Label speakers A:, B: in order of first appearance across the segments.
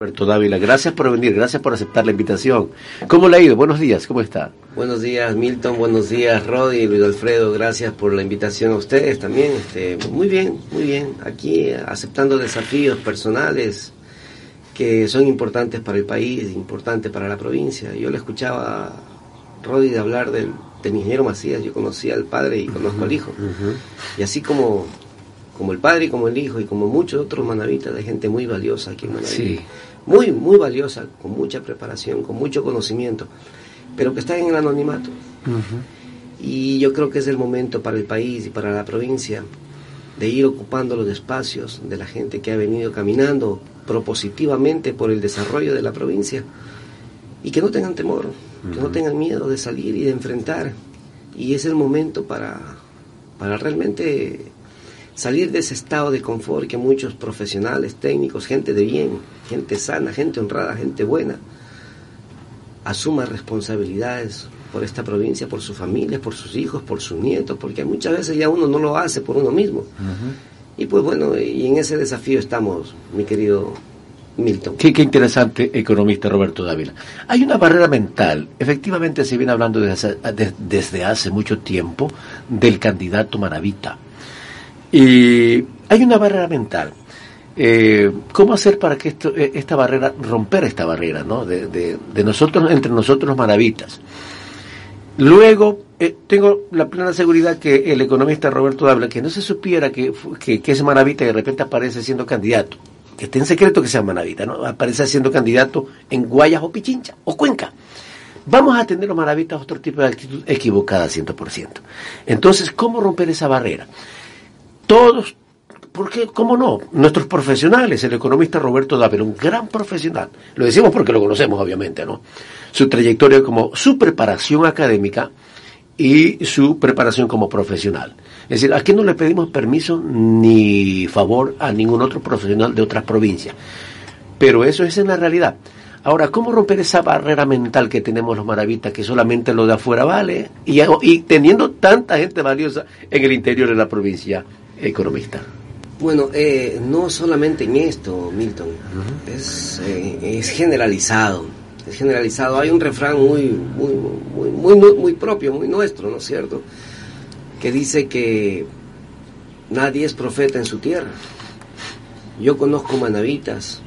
A: Roberto Dávila, gracias por venir, gracias por aceptar la invitación. ¿Cómo le ha ido? Buenos días, ¿cómo está?
B: Buenos días, Milton, buenos días, Rodi, Luis Alfredo, gracias por la invitación a ustedes también. Este, muy bien, muy bien, aquí aceptando desafíos personales que son importantes para el país, importantes para la provincia. Yo le escuchaba a Rodi de hablar del, ingeniero Macías, yo conocía al padre y conozco al hijo. Y así como como el padre y como el hijo y como muchos otros manavitas de gente muy valiosa aquí en Manaví. Sí muy, muy valiosa, con mucha preparación, con mucho conocimiento, pero que está en el anonimato. Y yo creo que es el momento para el país y para la provincia de ir ocupando los espacios de la gente que ha venido caminando propositivamente por el desarrollo de la provincia y que no tengan temor, que no tengan miedo de salir y de enfrentar. Y es el momento para, para realmente salir de ese estado de confort que muchos profesionales, técnicos, gente de bien, gente sana, gente honrada, gente buena, asuma responsabilidades por esta provincia, por su familia, por sus hijos, por sus nietos, porque muchas veces ya uno no lo hace por uno mismo. Y pues bueno, y en ese desafío estamos, mi querido Milton.
A: Qué, interesante, economista Roberto Dávila. Hay una barrera mental, efectivamente se viene hablando desde desde hace mucho tiempo del candidato Maravita y hay una barrera mental. Eh, ¿Cómo hacer para que esto, eh, esta barrera, romper esta barrera, ¿no? De, de, nosotros, entre nosotros los maravitas. Luego, eh, tengo la plena seguridad que el economista Roberto habla que no se supiera que, que, que, es maravita y de repente aparece siendo candidato, que esté en secreto que sea maravita, ¿no? Aparece siendo candidato en Guayas o Pichincha o Cuenca. Vamos a tener los maravitas otro tipo de actitud equivocada 100%. Entonces, ¿cómo romper esa barrera? todos, porque, ¿cómo no? Nuestros profesionales, el economista Roberto Dávila, un gran profesional, lo decimos porque lo conocemos, obviamente, ¿no? Su trayectoria como su preparación académica y su preparación como profesional. Es decir, aquí no le pedimos permiso ni favor a ningún otro profesional de otras provincias. Pero eso es en la realidad. Ahora, ¿cómo romper esa barrera mental que tenemos los maravitas, que solamente lo de afuera vale, y, y teniendo tanta gente valiosa en el interior de la provincia? economista?
B: Bueno, eh, no solamente en esto, Milton, es, eh, es, generalizado, es generalizado. Hay un refrán muy, muy, muy, muy, muy propio, muy nuestro, ¿no es cierto? Que dice que nadie es profeta en su tierra. Yo conozco manavitas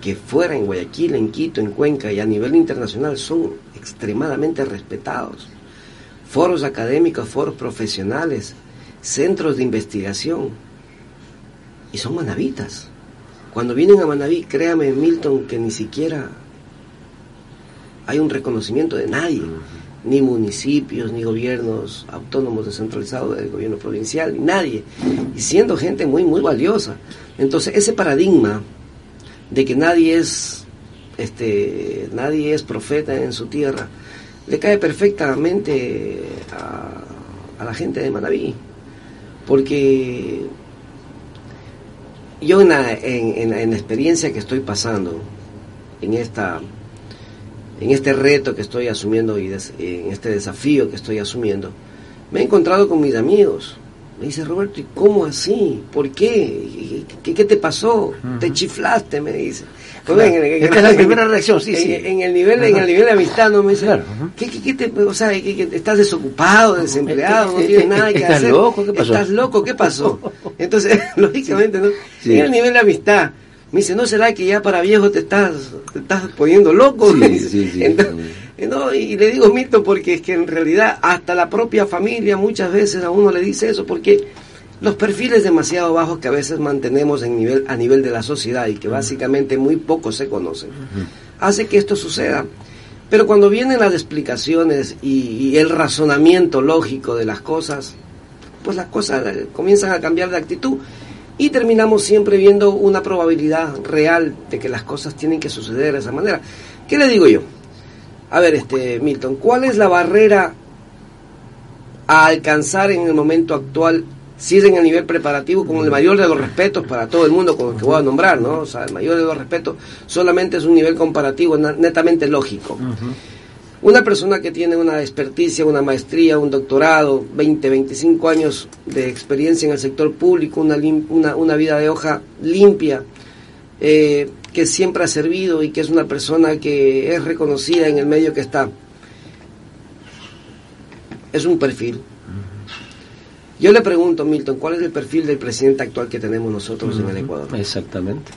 B: que fuera en Guayaquil, en Quito, en Cuenca y a nivel internacional son extremadamente respetados. Foros académicos, foros profesionales, centros de investigación y son manavitas. Cuando vienen a Manaví, créame Milton que ni siquiera hay un reconocimiento de nadie, ni municipios, ni gobiernos autónomos descentralizados del gobierno provincial, ni nadie, y siendo gente muy, muy valiosa. Entonces, ese paradigma de que nadie es, este, nadie es profeta en su tierra, le cae perfectamente a, a la gente de Manaví porque yo en la, experiencia que estoy pasando, en, esta, en este reto que estoy asumiendo y en este desafío que estoy asumiendo, me he encontrado con mis amigos. Me dice Roberto, ¿y cómo así? ¿Por qué? ¿Qué, qué te pasó? ¿Te chiflaste? Me dice.
A: Esta es la primera reacción, sí, sí.
B: En el nivel, en el nivel de amistad, no me dice, ¿qué, qué, te, o sea, estás desocupado, desempleado, no tienes nada que
A: ¿Estás
B: hacer?
A: loco? ¿Qué pasó?
B: ¿Estás loco? ¿Qué pasó? Entonces, lógicamente, ¿no? En el nivel de amistad, me dice, ¿no será que ya para viejo te estás, te estás poniendo loco? Sí, sí, sí, no, y le digo mito porque es que en realidad hasta la propia familia muchas veces a uno le dice eso, porque los perfiles demasiado bajos que a veces mantenemos en nivel, a nivel de la sociedad y que básicamente muy pocos se conocen, hace que esto suceda. Pero cuando vienen las explicaciones y, el razonamiento lógico de las cosas, pues las cosas eh, comienzan a cambiar de actitud y terminamos siempre viendo una probabilidad real de que las cosas tienen que suceder de esa manera. ¿Qué le digo yo? A ver, este Milton, ¿cuál es la barrera a alcanzar en el momento actual si es en el nivel preparativo, con el mayor de los respetos para todo el mundo con el que voy a nombrar, ¿no? O sea, el mayor de los respetos solamente es un nivel comparativo netamente lógico. Una persona que tiene una experticia, una maestría, un doctorado, 20, 25 años de experiencia en el sector público, una, una, una vida de hoja limpia, eh, que siempre ha servido y que es una persona que es reconocida en el medio que está. Es un perfil. Yo le pregunto, Milton, ¿cuál es el perfil del presidente actual que tenemos nosotros en el Ecuador?
A: Exactamente.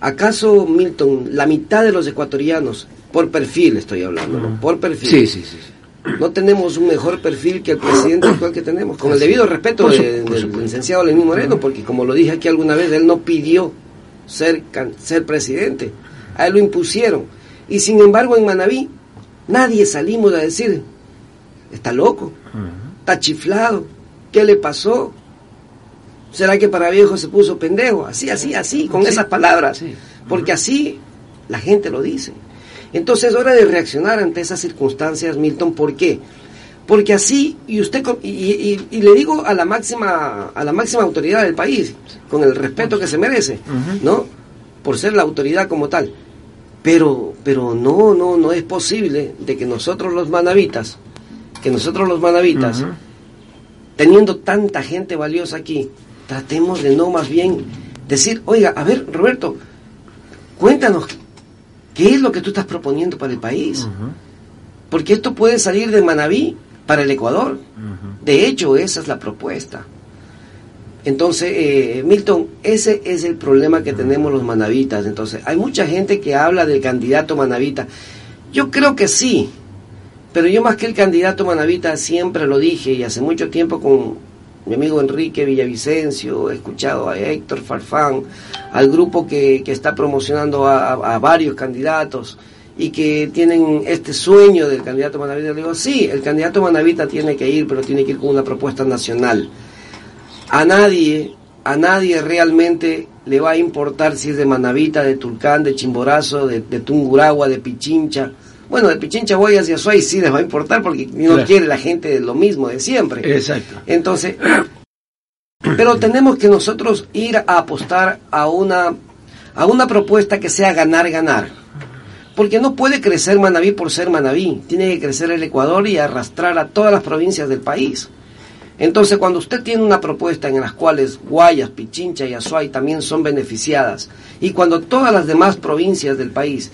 B: ¿Acaso, Milton, la mitad de los ecuatorianos, por perfil estoy hablando, ¿no? por perfil,
A: Sí, sí, sí.
B: no tenemos un mejor perfil que el presidente actual que tenemos? Con el debido respeto
A: su-
B: de- del licenciado Lenín Moreno, porque como lo dije aquí alguna vez, él no pidió ser, can- ser presidente, a él lo impusieron. Y sin embargo, en Manabí, nadie salimos a decir, está loco, está chiflado, ¿qué le pasó? ¿Será que para viejo se puso pendejo? Así, así, así, con
A: Sí.
B: esas palabras.
A: Sí.
B: Porque así la gente lo dice. Entonces es hora de reaccionar ante esas circunstancias, Milton. ¿Por qué? Porque así, y usted, y, y- y le digo a la máxima, a la máxima autoridad del país, con el respeto que se merece. ¿no? Por ser la autoridad como tal. Pero, pero no, no, no es posible de que nosotros los manavitas, que nosotros los manavitas, teniendo tanta gente valiosa aquí, tratemos de no más bien decir, oiga, a ver, Roberto, cuéntanos, ¿qué es lo que tú estás proponiendo para el país? Porque esto puede salir de Manabí para el Ecuador. De hecho, esa es la propuesta. Entonces, eh, Milton, ese es el problema que tenemos los manavitas. Entonces, hay mucha gente que habla del candidato manavita. Yo creo que sí, pero yo más que el candidato manavita siempre lo dije y hace mucho tiempo con mi amigo Enrique Villavicencio, he escuchado a Héctor Farfán, al grupo que, que está promocionando a, varios candidatos y que tienen este sueño del candidato manavita. Le digo, sí, el candidato manavita tiene que ir, pero tiene que ir con una propuesta nacional a nadie, a nadie realmente le va a importar si es de Manavita, de Tulcán, de Chimborazo, de, de Tunguragua, de Pichincha. Bueno, de Pichincha, Guayas y Azuay sí les va a importar porque no
A: Claro.
B: quiere la gente lo mismo de siempre.
A: Exacto.
B: Entonces, pero tenemos que nosotros ir a apostar a una, a una propuesta que sea ganar, ganar. Porque no puede crecer Manabí por ser Manabí. Tiene que crecer el Ecuador y arrastrar a todas las provincias del país. Entonces, cuando usted tiene una propuesta en las cuales Guayas, Pichincha y Azuay también son beneficiadas, y cuando todas las demás provincias del país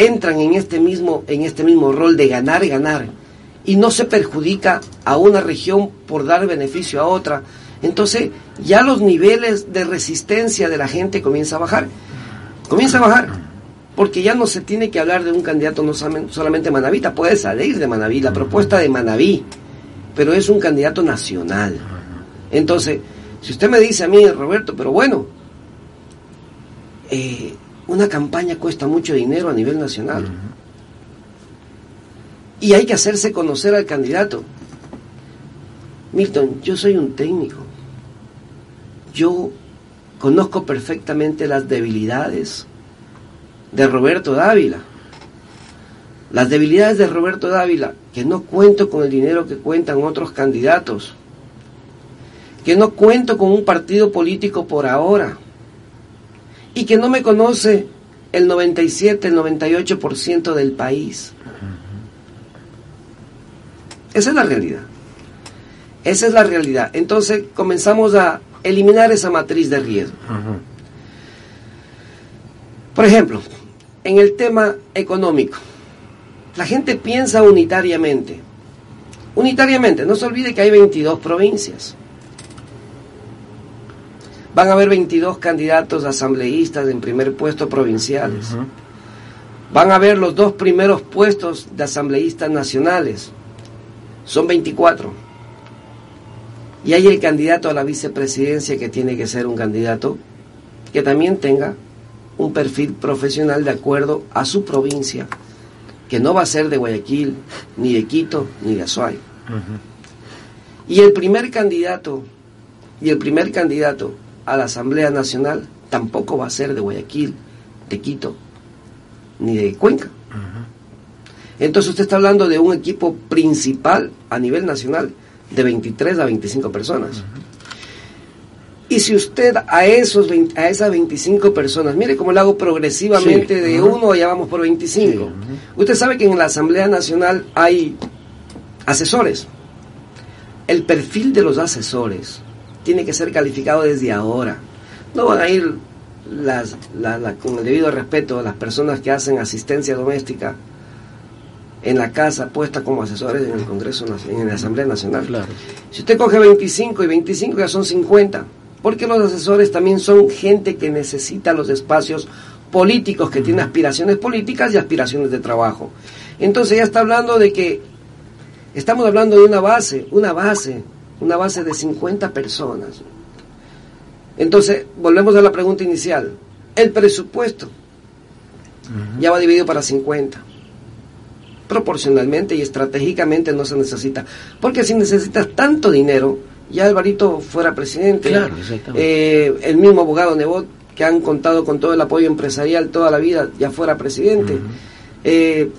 B: entran en este mismo, en este mismo rol de ganar, ganar, y no se perjudica a una región por dar beneficio a otra, entonces ya los niveles de resistencia de la gente comienza a bajar. Comienza a bajar. Porque ya no se tiene que hablar de un candidato no solamente- manavita, puede salir de Manaví, la propuesta de Manaví, pero es un candidato nacional. Entonces, si usted me dice a mí, Roberto, pero bueno, eh, una campaña cuesta mucho dinero a nivel nacional. Y hay que hacerse conocer al candidato. Milton, yo soy un técnico. Yo conozco perfectamente las debilidades de Roberto Dávila. Las debilidades de Roberto Dávila, que no cuento con el dinero que cuentan otros candidatos, que no cuento con un partido político por ahora, y que no me conoce el 97, el 98% del país. Esa es la realidad. Esa es la realidad. Entonces comenzamos a eliminar esa matriz de riesgo. Por ejemplo, en el tema económico, la gente piensa unitariamente. Unitariamente, no se olvide que hay 22 provincias. Van a haber 22 candidatos asambleístas en primer puesto provinciales. Van a haber los dos primeros puestos de asambleístas nacionales. Son 24. Y hay el candidato a la vicepresidencia que tiene que ser un candidato que también tenga un perfil profesional de acuerdo a su provincia, que no va a ser de Guayaquil, ni de Quito, ni de Azuay. Y el primer candidato, y el primer candidato a la Asamblea Nacional tampoco va a ser de Guayaquil, de Quito, ni de Cuenca. Entonces usted está hablando de un equipo principal a nivel nacional de 23 a 25 personas. Y si usted a esos 20 a esas 25 personas, mire cómo lo hago progresivamente
A: Sí,
B: de uno ya vamos por 25.
A: Sí, ujú.
B: Usted sabe que en la Asamblea Nacional hay asesores. El perfil de los asesores tiene que ser calificado desde ahora. no van a ir las, con el debido respeto las personas que hacen asistencia doméstica en la casa puesta como asesores en el Congreso, en la Asamblea Nacional. Claro. Si usted coge 25 y 25 ya son 50, porque los asesores también son gente que necesita los espacios políticos, que tiene aspiraciones políticas y aspiraciones de trabajo. Entonces ya está hablando de que estamos hablando de una base, una base, una base de 50 personas. Entonces, volvemos a la pregunta inicial. El presupuesto ya va dividido para 50 proporcionalmente y estratégicamente no se necesita. Porque si necesitas tanto dinero, ya Alvarito fuera presidente. Eh, el mismo abogado Nebot, que han contado con todo el apoyo empresarial toda la vida, ya fuera presidente. Eh,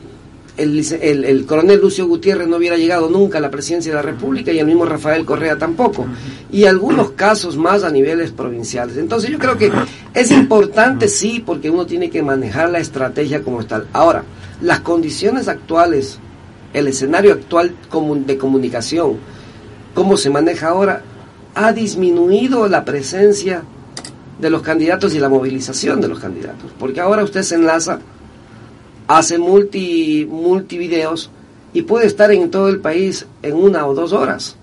B: el, coronel Lucio Gutiérrez no hubiera llegado nunca a la presidencia de la República y el mismo Rafael Correa tampoco. Y algunos casos más a niveles provinciales. Entonces yo creo que es importante, sí, porque uno tiene que manejar la estrategia como tal. Ahora, las condiciones actuales, el escenario actual de comunicación, cómo se maneja ahora, ha disminuido la presencia de los candidatos y la movilización de los candidatos. Porque ahora usted se enlaza, hace multi, y puede estar en todo el país en una o dos horas.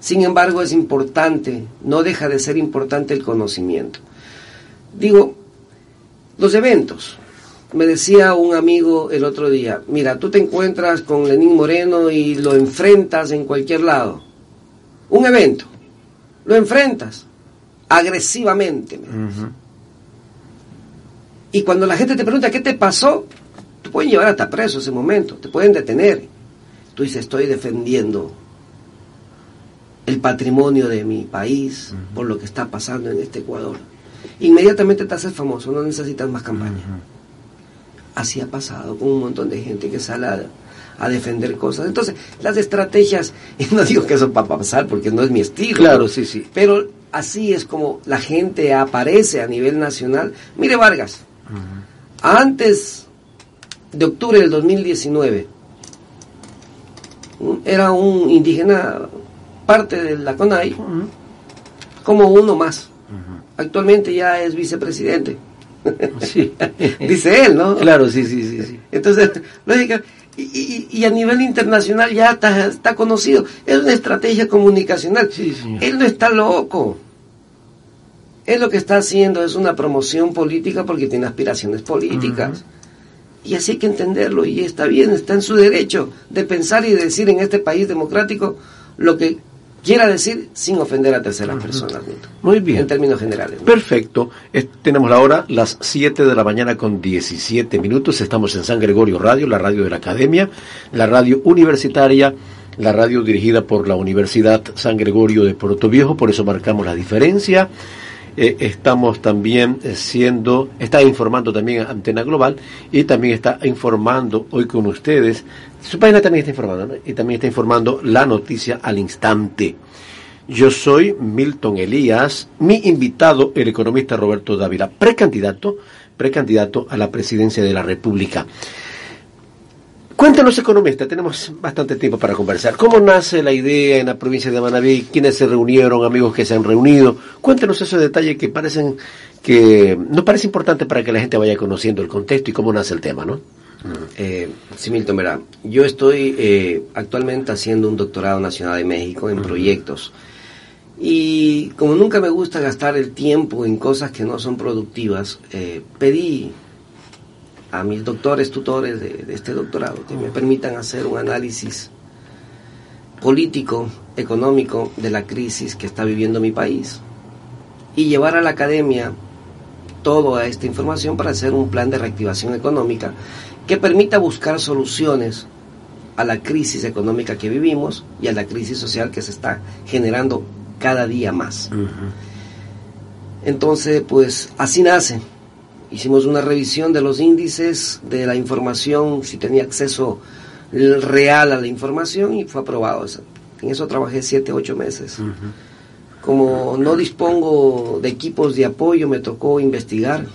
B: Sin embargo, es importante, no deja de ser importante el conocimiento. Digo, los eventos, me decía un amigo el otro día, mira, tú te encuentras con Lenín Moreno y lo enfrentas en cualquier lado. Un evento, lo enfrentas agresivamente. Y cuando la gente te pregunta qué te pasó, te pueden llevar hasta preso ese momento, te pueden detener. Tú dices, estoy defendiendo el patrimonio de mi país por lo que está pasando en este Ecuador. Inmediatamente te haces famoso, no necesitas más campaña. Así ha pasado con un montón de gente que sale a, defender cosas. Entonces, las estrategias, y no digo que eso va a pasar porque no es mi estilo.
A: Claro, sí, sí.
B: Pero así es como la gente aparece a nivel nacional. Mire Vargas, antes de octubre del 2019, era un indígena parte de la CONAI, como uno más. Actualmente ya es vicepresidente. Sí. Dice él, ¿no?
A: Claro, sí, sí, sí. sí.
B: Entonces, lógica, y, y, a nivel internacional ya está, está, conocido. Es una estrategia comunicacional. Sí, él no está loco. Él lo que está haciendo es una promoción política porque tiene aspiraciones políticas. Y así hay que entenderlo. Y está bien, está en su derecho de pensar y de decir en este país democrático lo que quiera decir sin ofender a terceras personas.
A: Muy bien.
B: En términos generales.
A: Perfecto. tenemos la hora, las 7 de la mañana con 17 minutos. Estamos en San Gregorio Radio, la radio de la Academia, la radio universitaria, la radio dirigida por la Universidad San Gregorio de Puerto Viejo, por eso marcamos la diferencia. Eh, estamos también eh, siendo, está informando también Antena Global y también está informando hoy con ustedes. Su página también está informando y también está informando la noticia al instante. Yo soy Milton Elías, mi invitado, el economista Roberto Dávila, precandidato, precandidato a la presidencia de la República. Cuéntanos, economista, tenemos bastante tiempo para conversar. ¿Cómo nace la idea en la provincia de Manabí? ¿Quiénes se reunieron? ¿Amigos que se han reunido? Cuéntanos esos detalles que parecen que nos parece importante para que la gente vaya conociendo el contexto y cómo nace el tema, ¿no?
B: Eh, sí, Milton, verá, yo estoy eh, actualmente haciendo un doctorado nacional de México en proyectos. Y como nunca me gusta gastar el tiempo en cosas que no son productivas, eh, pedí a mis doctores, tutores de, este doctorado, que me permitan hacer un análisis político, económico de la crisis que está viviendo mi país y llevar a la academia toda esta información para hacer un plan de reactivación económica que permita buscar soluciones a la crisis económica que vivimos y a la crisis social que se está generando cada día más. Entonces, pues así nace Hicimos una revisión de los índices, de la información, si tenía acceso real a la información y fue aprobado. En eso trabajé siete, ocho meses. Como no dispongo de equipos de apoyo, me tocó investigar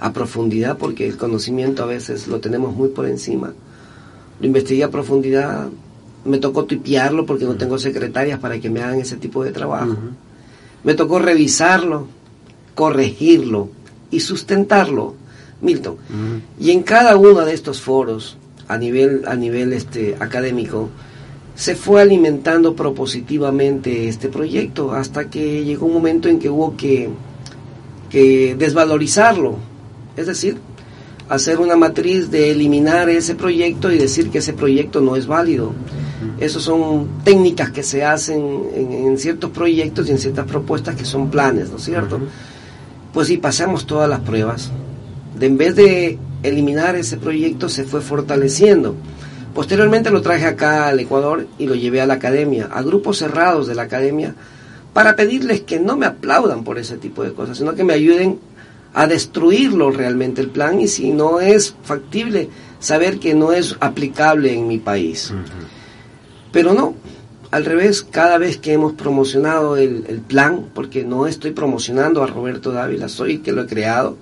B: a profundidad porque el conocimiento a veces lo tenemos muy por encima. Lo investigué a profundidad, me tocó tipearlo porque no tengo secretarias para que me hagan ese tipo de trabajo. Me tocó revisarlo, corregirlo y sustentarlo, Milton. Y en cada uno de estos foros, a nivel, a nivel este, académico, se fue alimentando propositivamente este proyecto hasta que llegó un momento en que hubo que, que desvalorizarlo. Es decir, hacer una matriz de eliminar ese proyecto y decir que ese proyecto no es válido. Esas son técnicas que se hacen en, ciertos proyectos y en ciertas propuestas que son planes, ¿no es cierto? Pues sí, pasamos todas las pruebas. De, en vez de eliminar ese proyecto, se fue fortaleciendo. Posteriormente lo traje acá al Ecuador y lo llevé a la academia, a grupos cerrados de la academia, para pedirles que no me aplaudan por ese tipo de cosas, sino que me ayuden a destruirlo realmente el plan y si no es factible, saber que no es aplicable en mi país. Pero no, al revés, cada vez que hemos promocionado el, plan, porque no estoy promocionando a Roberto Dávila, soy el que lo he creado,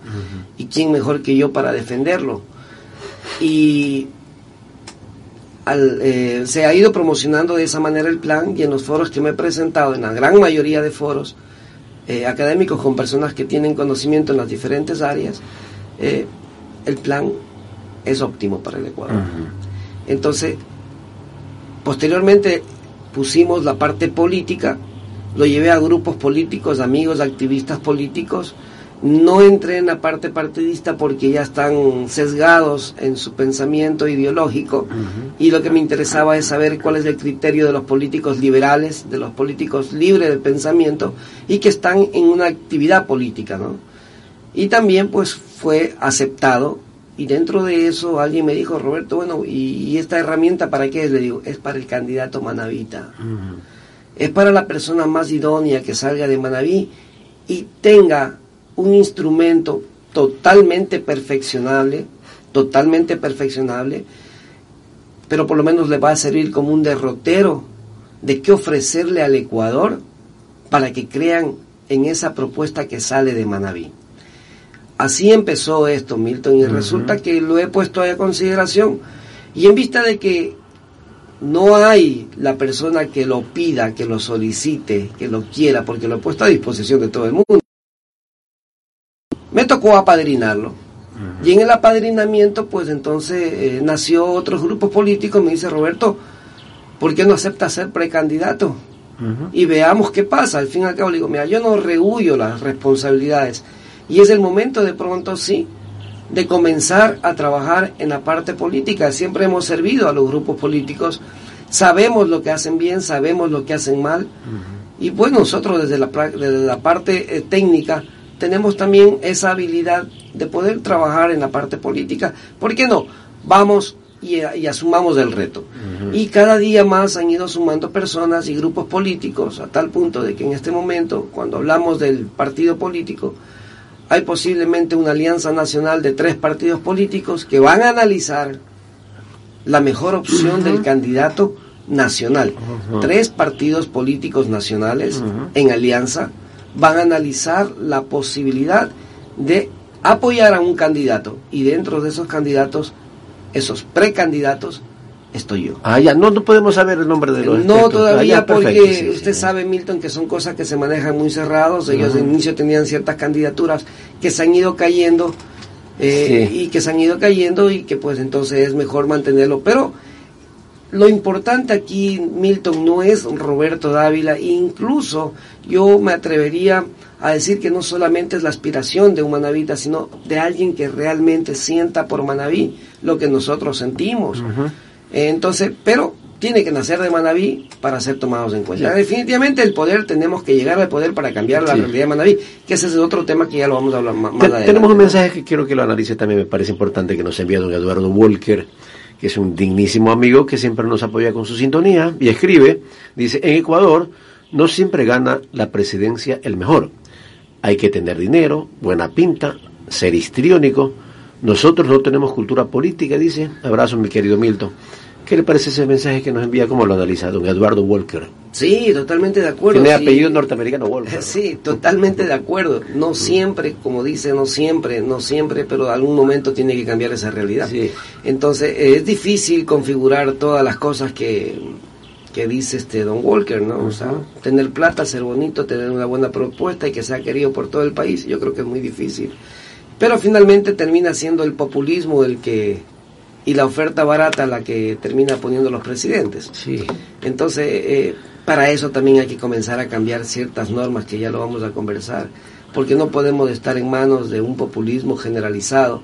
B: y quién mejor que yo para defenderlo. Y eh, se ha ido promocionando de esa manera el plan y en los foros que me he presentado, en la gran mayoría de foros, eh, académicos con personas que tienen conocimiento en las diferentes áreas, eh, el plan es óptimo para el Ecuador. Entonces, posteriormente pusimos la parte política, lo llevé a grupos políticos, amigos, activistas políticos, no entré en la parte partidista porque ya están sesgados en su pensamiento ideológico. Y lo que me interesaba es saber cuál es el criterio de los políticos liberales, de los políticos libres de pensamiento y que están en una actividad política, ¿no? Y también pues fue aceptado y dentro de eso alguien me dijo, Roberto, bueno, ¿y, esta herramienta para qué es? Le digo, es para el candidato Manavita. Es para la persona más idónea que salga de Manaví y tenga un instrumento totalmente perfeccionable, totalmente perfeccionable, pero por lo menos le va a servir como un derrotero de qué ofrecerle al Ecuador para que crean en esa propuesta que sale de Manaví. Así empezó esto, Milton, y resulta que lo he puesto a consideración. Y en vista de que no hay la persona que lo pida, que lo solicite, que lo quiera, porque lo he puesto a disposición de todo el mundo me tocó apadrinarlo. Y en el apadrinamiento, pues entonces eh, nació otros grupos políticos, me dice Roberto, ¿por qué no acepta ser precandidato? Y veamos qué pasa. Al fin y al cabo le digo, mira, yo no rehuyo las responsabilidades. Y es el momento de pronto, sí, de comenzar a trabajar en la parte política. Siempre hemos servido a los grupos políticos, sabemos lo que hacen bien, sabemos lo que hacen mal. Y pues nosotros desde la, desde la parte eh, técnica, tenemos también esa habilidad de poder trabajar en la parte política. ¿Por qué no? Vamos y, asumamos el reto. Y cada día más han ido sumando personas y grupos políticos a tal punto de que en este momento, cuando hablamos del partido político, hay posiblemente una alianza nacional de tres partidos políticos que van a analizar la mejor opción del candidato nacional. Tres partidos políticos nacionales en alianza van a analizar la posibilidad de apoyar a un candidato. Y dentro de esos candidatos, esos precandidatos, estoy yo.
A: Ah, ya, no, no podemos saber el nombre de los
B: No, todavía ah, porque usted sabe, Milton, que son cosas que se manejan muy cerrados. Ellos de inicio tenían ciertas candidaturas que se han ido cayendo eh, y que se han ido cayendo y que pues entonces es mejor mantenerlo. Pero lo importante aquí, Milton, no es Roberto Dávila, incluso yo me atrevería a decir que no solamente es la aspiración de un manavita, sino de alguien que realmente sienta por Manaví lo que nosotros sentimos. Entonces, pero tiene que nacer de Manaví para ser tomados en cuenta. Definitivamente el poder, tenemos que llegar al poder para cambiar la realidad de Manaví, que ese es otro tema que ya lo vamos a hablar más, adelante.
A: Tenemos un mensaje que quiero que lo analice también, me parece importante que nos envía don Eduardo Walker que es un dignísimo amigo que siempre nos apoya con su sintonía, y escribe, dice, en Ecuador no siempre gana la presidencia el mejor. Hay que tener dinero, buena pinta, ser histriónico. Nosotros no tenemos cultura política, dice. Abrazo, mi querido Milton. ¿Qué le parece ese mensaje que nos envía? ¿Cómo lo analiza don Eduardo Walker?
B: Sí, totalmente de acuerdo.
A: Tiene apellido norteamericano Walker.
B: Sí, totalmente de acuerdo. No siempre, como dice, no siempre, no siempre, pero algún momento tiene que cambiar esa realidad. Entonces, es difícil configurar todas las cosas que, que dice este Don Walker, ¿no? O sea, tener plata, ser bonito, tener una buena propuesta y que sea querido por todo el país, yo creo que es muy difícil. Pero finalmente termina siendo el populismo el que y la oferta barata la que termina poniendo los presidentes.
A: Sí.
B: Entonces, eh, para eso también hay que comenzar a cambiar ciertas normas que ya lo vamos a conversar, porque no podemos estar en manos de un populismo generalizado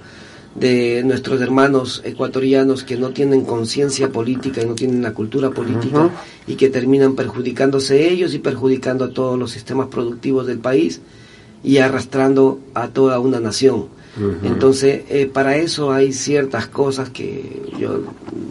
B: de nuestros hermanos ecuatorianos que no tienen conciencia política y no tienen la cultura política y que terminan perjudicándose ellos y perjudicando a todos los sistemas productivos del país y arrastrando a toda una nación. Entonces, eh, para eso hay ciertas cosas que yo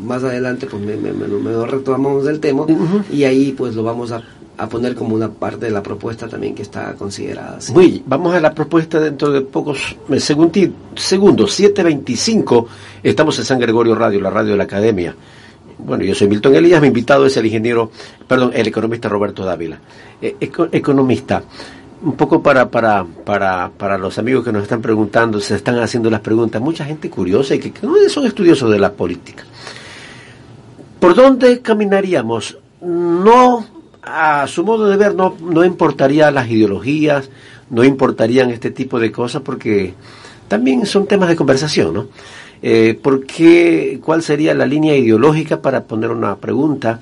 B: más adelante pues me, me, me, retomamos del tema y ahí pues lo vamos a a poner como una parte de la propuesta también que está considerada.
A: Muy, vamos a la propuesta dentro de pocos eh, segundos, 7.25, estamos en San Gregorio Radio, la radio de la Academia. Bueno, yo soy Milton Elías, mi invitado es el ingeniero, perdón, el economista Roberto Dávila. Eh, economista, un poco para, para, para, para los amigos que nos están preguntando, se están haciendo las preguntas, mucha gente curiosa y que, no son estudiosos de la política. ¿Por dónde caminaríamos? No a su modo de ver no, no importaría las ideologías, no importarían este tipo de cosas porque también son temas de conversación, ¿no? Eh, ¿por qué, ¿Cuál sería la línea ideológica para poner una pregunta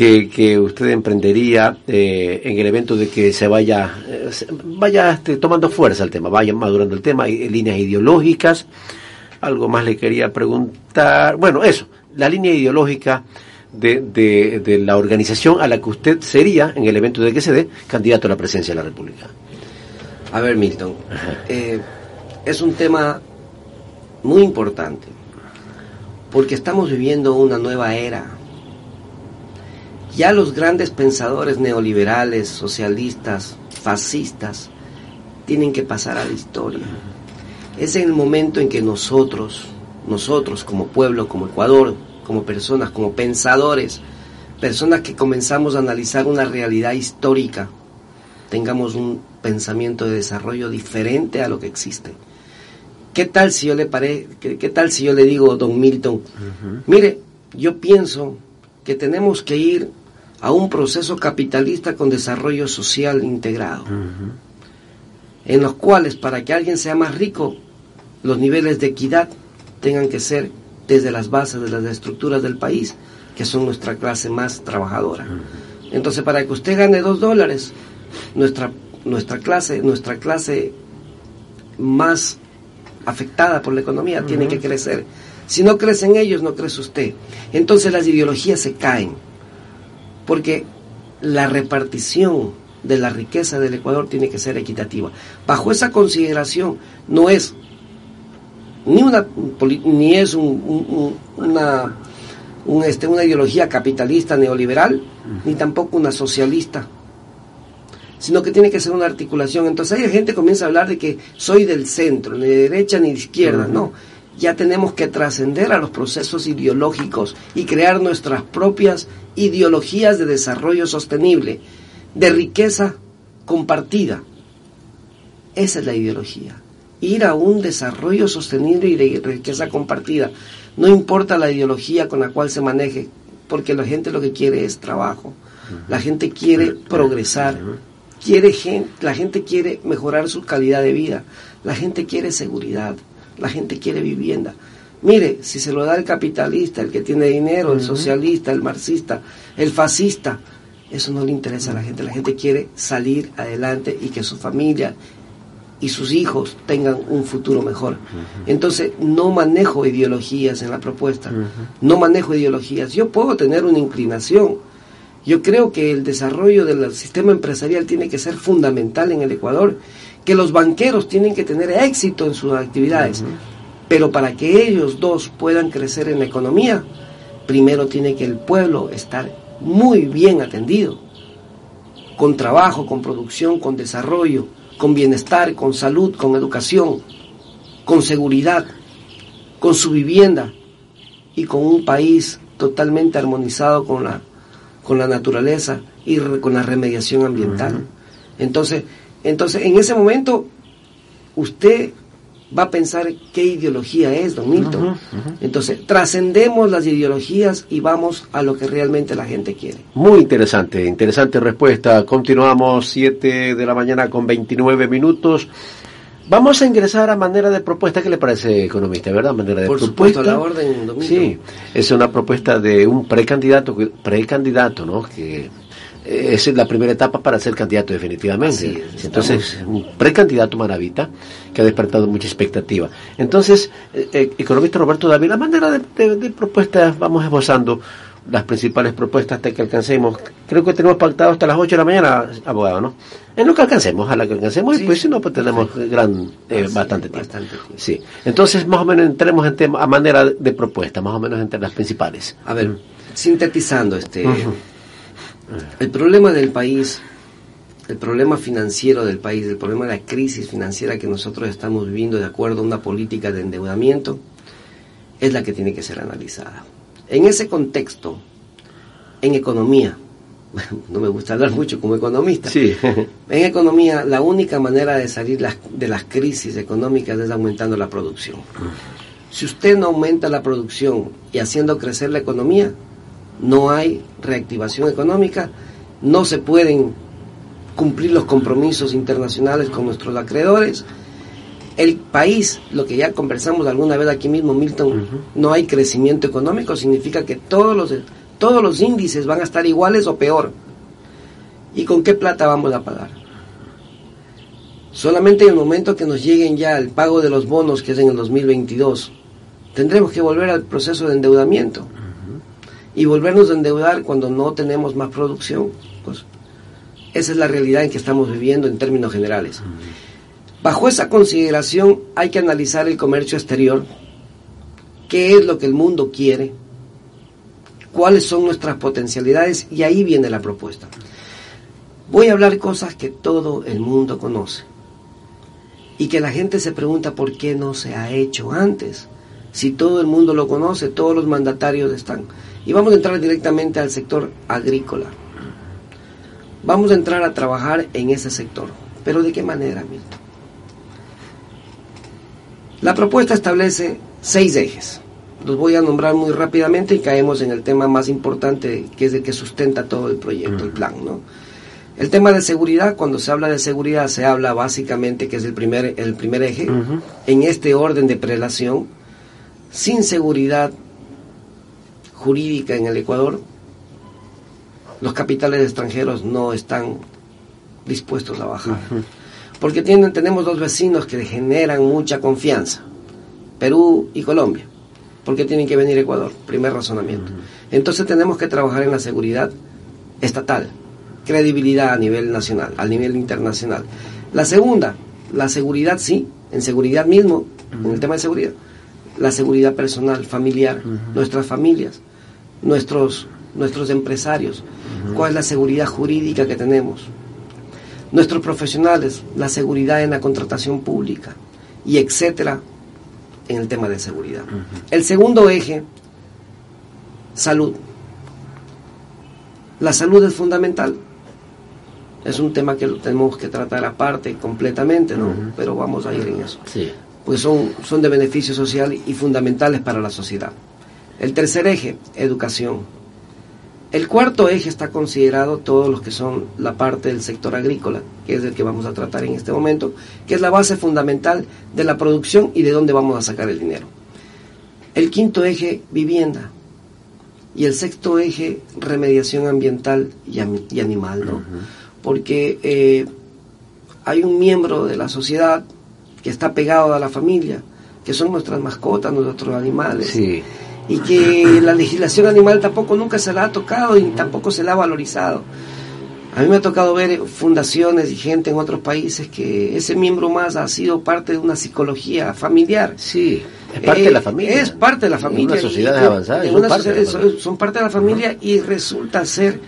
A: que, que usted emprendería eh, en el evento de que se vaya, eh, vaya este, tomando fuerza el tema, vaya madurando el tema, líneas ideológicas? Algo más le quería preguntar. Bueno, eso, la línea ideológica de, de, la organización a la que usted sería, en el evento de que se dé, candidato a la presidencia de la República.
B: A ver, Milton, eh, es un tema muy importante, porque estamos viviendo una nueva era. Ya los grandes pensadores neoliberales, socialistas, fascistas, tienen que pasar a la historia. Es el momento en que nosotros, nosotros como pueblo, como Ecuador, como personas, como pensadores, personas que comenzamos a analizar una realidad histórica, tengamos un pensamiento de desarrollo diferente a lo que existe. ¿Qué tal si yo le pare, qué, tal si yo le digo, don Milton, mire, yo pienso que tenemos que ir a un proceso capitalista con desarrollo social integrado, en los cuales para que alguien sea más rico, los niveles de equidad tengan que ser desde las bases de las estructuras del país, que son nuestra clase más trabajadora. Entonces, para que usted gane dos dólares, nuestra, nuestra clase, nuestra clase más afectada por la economía tiene que crecer. Si no crecen ellos, no crece usted. Entonces las ideologías se caen, porque la repartición de la riqueza del Ecuador tiene que ser equitativa. Bajo esa consideración, no es ni una ni es una este, una ideología capitalista neoliberal ni tampoco una socialista sino que tiene que ser una articulación. Entonces hay gente que comienza a hablar de que soy del centro ni de derecha ni de izquierda no ya tenemos que trascender a los procesos ideológicos y crear nuestras propias ideologías de desarrollo sostenible de riqueza compartida. Esa es la ideología. Ir a un desarrollo sostenible y de riqueza compartida. No importa la ideología con la cual se maneje, porque la gente lo que quiere es trabajo. La gente quiere progresar, quiere la gente quiere mejorar su calidad de vida, la gente quiere seguridad, la gente quiere vivienda. Mire, si se lo da el capitalista, el que tiene dinero, el socialista, el marxista, el fascista, eso no le interesa a la gente. La gente quiere salir adelante y que su familia y sus hijos tengan un futuro mejor. Entonces, no manejo ideologías en la propuesta, no manejo ideologías. Yo puedo tener una inclinación. Yo creo que el desarrollo del sistema empresarial tiene que ser fundamental en el Ecuador, que los banqueros tienen que tener éxito en sus actividades, pero para que ellos dos puedan crecer en la economía, primero tiene que el pueblo estar muy bien atendido, con trabajo, con producción, con desarrollo, con bienestar, con salud, con educación, con seguridad, con su vivienda y con un país totalmente armonizado con la, con la naturaleza y con la remediación ambiental. Entonces, entonces, en ese momento, usted va a pensar qué ideología es, don Milton. Entonces, trascendemos las ideologías y vamos a lo que realmente la gente quiere.
A: Muy interesante, interesante respuesta. Continuamos 7 de la mañana con 29 minutos. Vamos a ingresar a manera de propuesta. ¿Qué le parece, economista? ¿Verdad? Manera de
B: Por
A: propuesta.
B: supuesto, la orden, don Milton.
A: Sí, es una propuesta de un precandidato, precandidato, ¿no? Que esa es la primera etapa para ser candidato definitivamente.
B: Es,
A: Entonces, un precandidato Maravita que ha despertado mucha expectativa. Entonces, eh, eh, economista Roberto David, la manera de, de, de propuestas, vamos esbozando las principales propuestas hasta que alcancemos. Creo que tenemos pactado hasta las 8 de la mañana, abogado, ¿no? En lo que alcancemos, a la que alcancemos,
B: Sí,
A: y pues si no, pues tenemos gran, eh,
B: Sí,
A: bastante tiempo.
B: bastante tiempo.
A: Sí. Entonces, más o menos entremos en tema, a manera de propuesta, más o menos entre las principales.
B: A ver, sintetizando, este. El problema del país, el problema financiero del país, el problema de la crisis financiera que nosotros estamos viviendo de acuerdo a una política de endeudamiento, es la que tiene que ser analizada. En ese contexto, en economía, no me gusta hablar mucho como economista,
A: Sí.
B: en economía la única manera de salir las- de las crisis económicas es aumentando la producción. Si usted no aumenta la producción y haciendo crecer la economía, no hay reactivación económica, no se pueden cumplir los compromisos internacionales con nuestros acreedores. El país, lo que ya conversamos alguna vez aquí mismo, Milton, no hay crecimiento económico, significa que todos los, todos los índices van a estar iguales o peor. ¿Y con qué plata vamos a pagar? Solamente en el momento que nos lleguen ya el pago de los bonos, que es en el 2022, tendremos que volver al proceso de endeudamiento. Y volvernos a endeudar cuando no tenemos más producción. Pues esa es la realidad en que estamos viviendo en términos generales. Bajo esa consideración hay que analizar el comercio exterior, qué es lo que el mundo quiere, cuáles son nuestras potencialidades y ahí viene la propuesta. Voy a hablar cosas que todo el mundo conoce y que la gente se pregunta por qué no se ha hecho antes. Si todo el mundo lo conoce, todos los mandatarios están. Y vamos a entrar directamente al sector agrícola. Vamos a entrar a trabajar en ese sector. Pero ¿de qué manera, Milton? La propuesta establece seis ejes. Los voy a nombrar muy rápidamente y caemos en el tema más importante, que es el que sustenta todo el proyecto, el plan, ¿no? El tema de seguridad, cuando se habla de seguridad, se habla básicamente que es el primer, el primer eje, en este orden de prelación. Sin seguridad jurídica en el Ecuador, los capitales extranjeros no están dispuestos a bajar. Porque tienen, tenemos dos vecinos que generan mucha confianza, Perú y Colombia. porque tienen que venir a Ecuador? Primer razonamiento. Entonces tenemos que trabajar en la seguridad estatal, credibilidad a nivel nacional, a nivel internacional. La segunda, la seguridad sí, en seguridad mismo, en el tema de seguridad, la seguridad personal, familiar, nuestras familias, nuestros, nuestros empresarios, cuál es la seguridad jurídica que tenemos, nuestros profesionales, la seguridad en la contratación pública y etcétera en el tema de seguridad. El segundo eje, salud. La salud es fundamental. Es un tema que lo tenemos que tratar aparte completamente, ¿no? Pero vamos a ir en eso.
A: Sí.
B: Pues son, son de beneficio social y fundamentales para la sociedad. El tercer eje, educación. El cuarto eje está considerado todos los que son la parte del sector agrícola, que es el que vamos a tratar en este momento, que es la base fundamental de la producción y de dónde vamos a sacar el dinero. El quinto eje, vivienda. Y el sexto eje, remediación ambiental y, animal, ¿no? Porque eh, hay un miembro de la sociedad que está pegado a la familia, que son nuestras mascotas, nuestros animales
A: Sí.
B: Y que la legislación animal tampoco nunca se la ha tocado y tampoco se la ha valorizado. A mí me ha tocado ver fundaciones y gente en otros países que ese miembro más ha sido parte de una psicología familiar.
A: Sí. Es parte
B: Eh,
A: de la familia.
B: Es parte de la
A: En
B: familia.
A: una sociedad
B: Y-
A: avanzada.
B: en
A: son
B: una
A: parte de la
B: sociedad-
A: familia.
B: son, son parte de la familia y resulta ser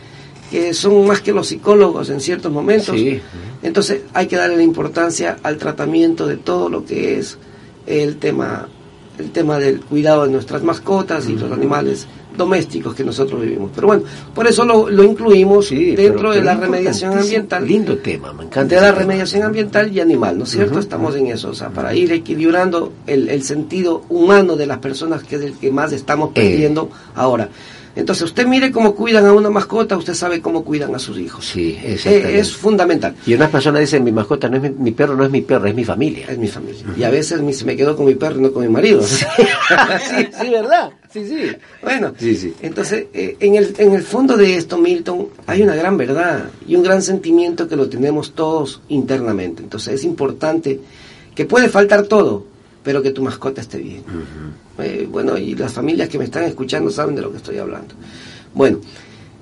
B: que son más que los psicólogos en ciertos momentos.
A: Sí.
B: Entonces hay que darle la importancia al tratamiento de todo lo que es el tema, el tema del cuidado de nuestras mascotas y los animales domésticos que nosotros vivimos. Pero bueno, por eso lo, lo incluimos dentro de la remediación ambiental.
A: Lindo tema, me encanta.
B: De la remediación ambiental y animal, ¿no es cierto? Estamos en eso, o sea, para ir equilibrando el, el, sentido humano de las personas que es el que más estamos eh. perdiendo ahora. Entonces, usted mire cómo cuidan a una mascota, usted sabe cómo cuidan a sus hijos.
A: Sí,
B: eh, es fundamental.
A: Y unas personas dicen, mi mascota no es mi, perro, no es mi perro, es mi familia.
B: Es mi familia. Y a veces se me quedó con mi perro y no con mi marido.
A: Sí, sí, ¿verdad? Sí, sí.
B: Bueno, sí, sí. entonces, eh, en, el, en el fondo de esto, Milton, hay una gran verdad y un gran sentimiento que lo tenemos todos internamente. Entonces, es importante que puede faltar todo, pero que tu mascota esté bien. Eh, bueno, y las familias que me están escuchando saben de lo que estoy hablando. Bueno,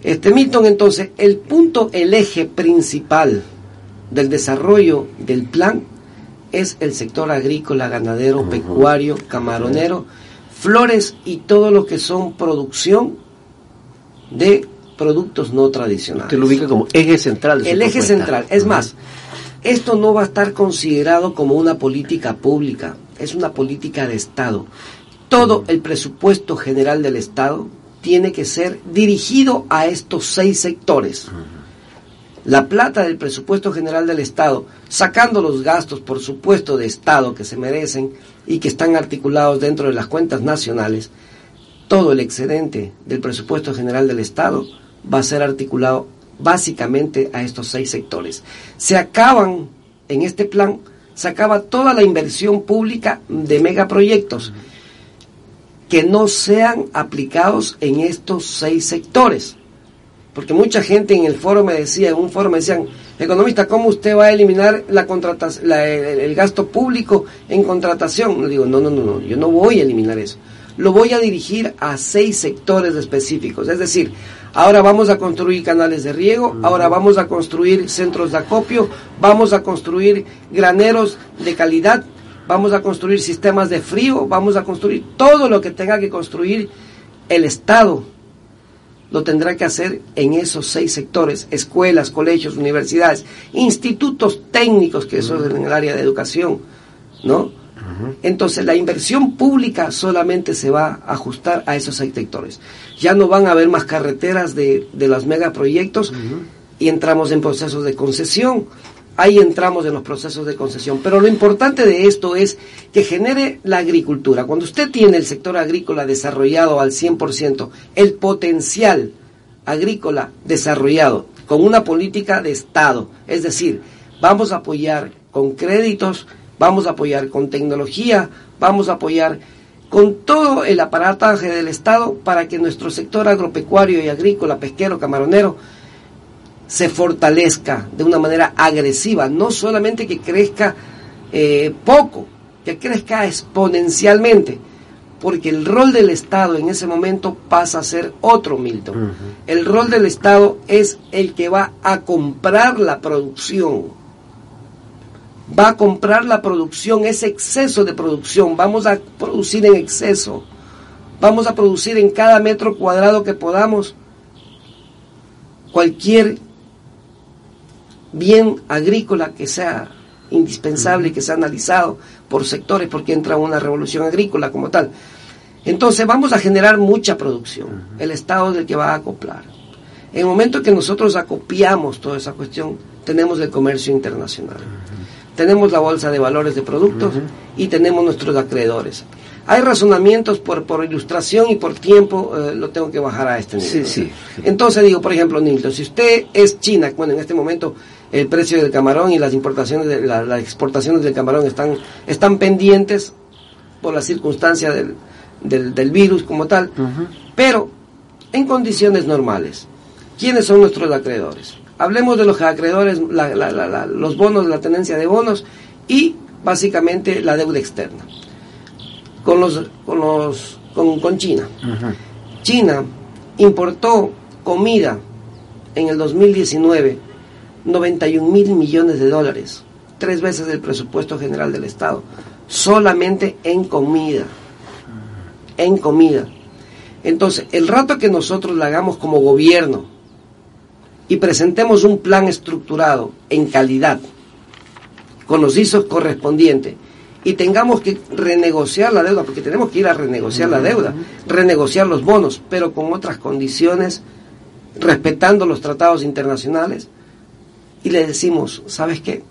B: este Milton, entonces, el punto, el eje principal del desarrollo del plan es el sector agrícola, ganadero, pecuario, camaronero, flores y todo lo que son producción de productos no tradicionales.
A: Usted lo ubica como eje central.
B: el eje central. Es más, esto no va a estar considerado como una política pública, es una política de Estado. Todo el presupuesto general del Estado tiene que ser dirigido a estos seis sectores. La plata del presupuesto general del Estado, sacando los gastos, por supuesto, de Estado que se merecen y que están articulados dentro de las cuentas nacionales, todo el excedente del presupuesto general del Estado va a ser articulado básicamente a estos seis sectores. Se acaban, en este plan, se acaba toda la inversión pública de megaproyectos que no sean aplicados en estos seis sectores. Porque mucha gente en el foro me decía, en un foro me decían, economista, ¿cómo usted va a eliminar la contratación, el, gasto público en contratación? Le digo, no, no, no, no, yo no voy a eliminar eso. Lo voy a dirigir a seis sectores específicos. Es decir, ahora vamos a construir canales de riego, ahora vamos a construir centros de acopio, vamos a construir graneros de calidad, vamos a construir sistemas de frío, vamos a construir todo lo que tenga que construir el Estado lo tendrá que hacer en esos seis sectores, escuelas, colegios, universidades, institutos técnicos, que eso es en el área de educación, ¿no? Entonces la inversión pública solamente se va a ajustar a esos sectores. Ya no van a haber más carreteras de, de los megaproyectos y entramos en procesos de concesión. Ahí entramos en los procesos de concesión. Pero lo importante de esto es que genere la agricultura. Cuando usted tiene el sector agrícola desarrollado al 100%, el potencial agrícola desarrollado con una política de Estado, es decir, vamos a apoyar con créditos, vamos a apoyar con tecnología, vamos a apoyar con todo el aparataje del Estado para que nuestro sector agropecuario y agrícola, pesquero, camaronero, se fortalezca de una manera agresiva, no solamente que crezca eh, poco, que crezca exponencialmente, porque el rol del Estado en ese momento pasa a ser otro, Milton. El rol del Estado es el que va a comprar la producción, va a comprar la producción, ese exceso de producción, vamos a producir en exceso, vamos a producir en cada metro cuadrado que podamos cualquier bien agrícola que sea indispensable y que sea analizado por sectores porque entra una revolución agrícola como tal. Entonces vamos a generar mucha producción. El Estado es el que va a acoplar. En el momento que nosotros acopiamos toda esa cuestión, tenemos el comercio internacional. Tenemos la bolsa de valores de productos y tenemos nuestros acreedores. Hay razonamientos por, por ilustración y por tiempo, eh, lo tengo que bajar a este nivel.
A: Sí,
B: Entonces digo, por ejemplo, Nilton, si usted es China, bueno, en este momento el precio del camarón y las importaciones, de, las exportaciones del camarón están, están pendientes por la circunstancia del, del, virus como tal, pero en condiciones normales. ¿Quiénes son nuestros acreedores? Hablemos de los acreedores, los bonos, la tenencia de bonos y básicamente la deuda externa. Con los, con los, con, China. China importó comida en el 2019 91 mil millones de dólares, tres veces el presupuesto general del Estado, solamente en comida, en comida. Entonces, el rato que nosotros la hagamos como gobierno y presentemos un plan estructurado en calidad, con los ISOs correspondientes, y tengamos que renegociar la deuda, porque tenemos que ir a renegociar la deuda, renegociar los bonos, pero con otras condiciones, respetando los tratados internacionales, y le decimos, ¿sabes qué?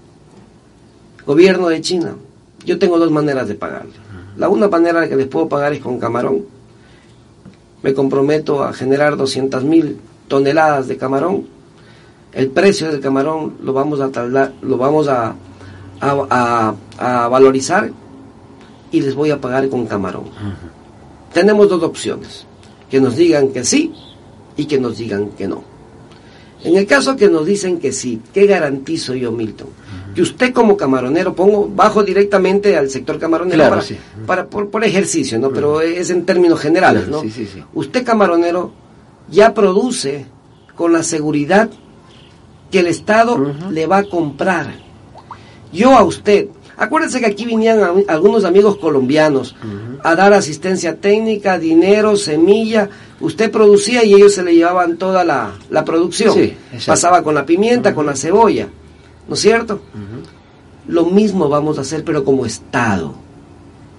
B: Gobierno de China, yo tengo dos maneras de pagarle. La una manera que les puedo pagar es con camarón. Me comprometo a generar 200 mil toneladas de camarón. El precio del camarón lo vamos a lo vamos a a, valorizar y les voy a pagar con camarón. Tenemos dos opciones, que nos digan que sí y que nos digan que no. En el caso que nos dicen que sí, ¿qué garantizo yo, Milton? Que usted como camaronero, pongo bajo directamente al sector camaronero para, por, ejercicio, ¿no? Pero es en términos generales, ¿no? usted camaronero ya produce con la seguridad que el Estado le va a comprar yo a usted. Acuérdense que aquí venían algunos amigos colombianos a dar asistencia técnica, dinero, semilla. Usted producía y ellos se le llevaban toda la, producción. Pasaba con la pimienta, con la cebolla. ¿No es cierto? Lo mismo vamos a hacer, pero como Estado.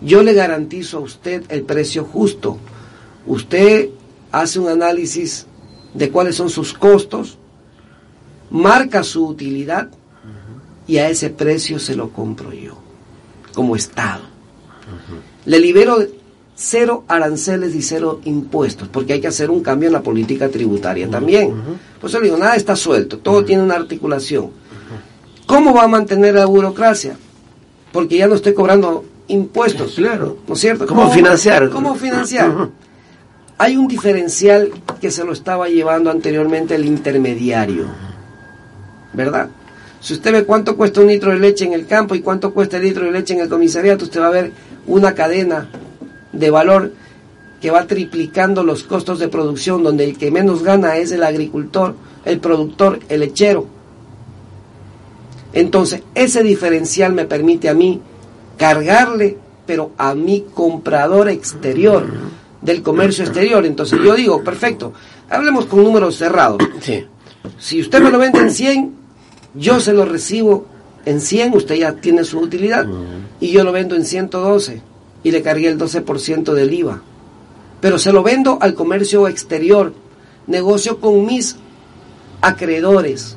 B: Yo le garantizo a usted el precio justo. Usted hace un análisis de cuáles son sus costos, marca su utilidad y a ese precio se lo compro yo, como Estado. Le libero cero aranceles y cero impuestos, porque hay que hacer un cambio en la política tributaria también. Por eso le digo, nada está suelto, todo tiene una articulación. ¿Cómo va a mantener la burocracia? Porque ya no estoy cobrando impuestos, claro. ¿no es cierto?
A: ¿Cómo, financiar?
B: ¿Cómo financiar? Hay un diferencial que se lo estaba llevando anteriormente el intermediario, ¿verdad? Si usted ve cuánto cuesta un litro de leche en el campo y cuánto cuesta el litro de leche en el comisariato, usted va a ver una cadena de valor que va triplicando los costos de producción, donde el que menos gana es el agricultor, el productor, el lechero. Entonces, ese diferencial me permite a mí cargarle, pero a mi comprador exterior, del comercio exterior. Entonces, yo digo, perfecto, hablemos con números cerrados. Si usted me lo vende en 100, yo se lo recibo en 100, usted ya tiene su utilidad, y yo lo vendo en 112 y le cargué el 12% del IVA. Pero se lo vendo al comercio exterior, negocio con mis acreedores.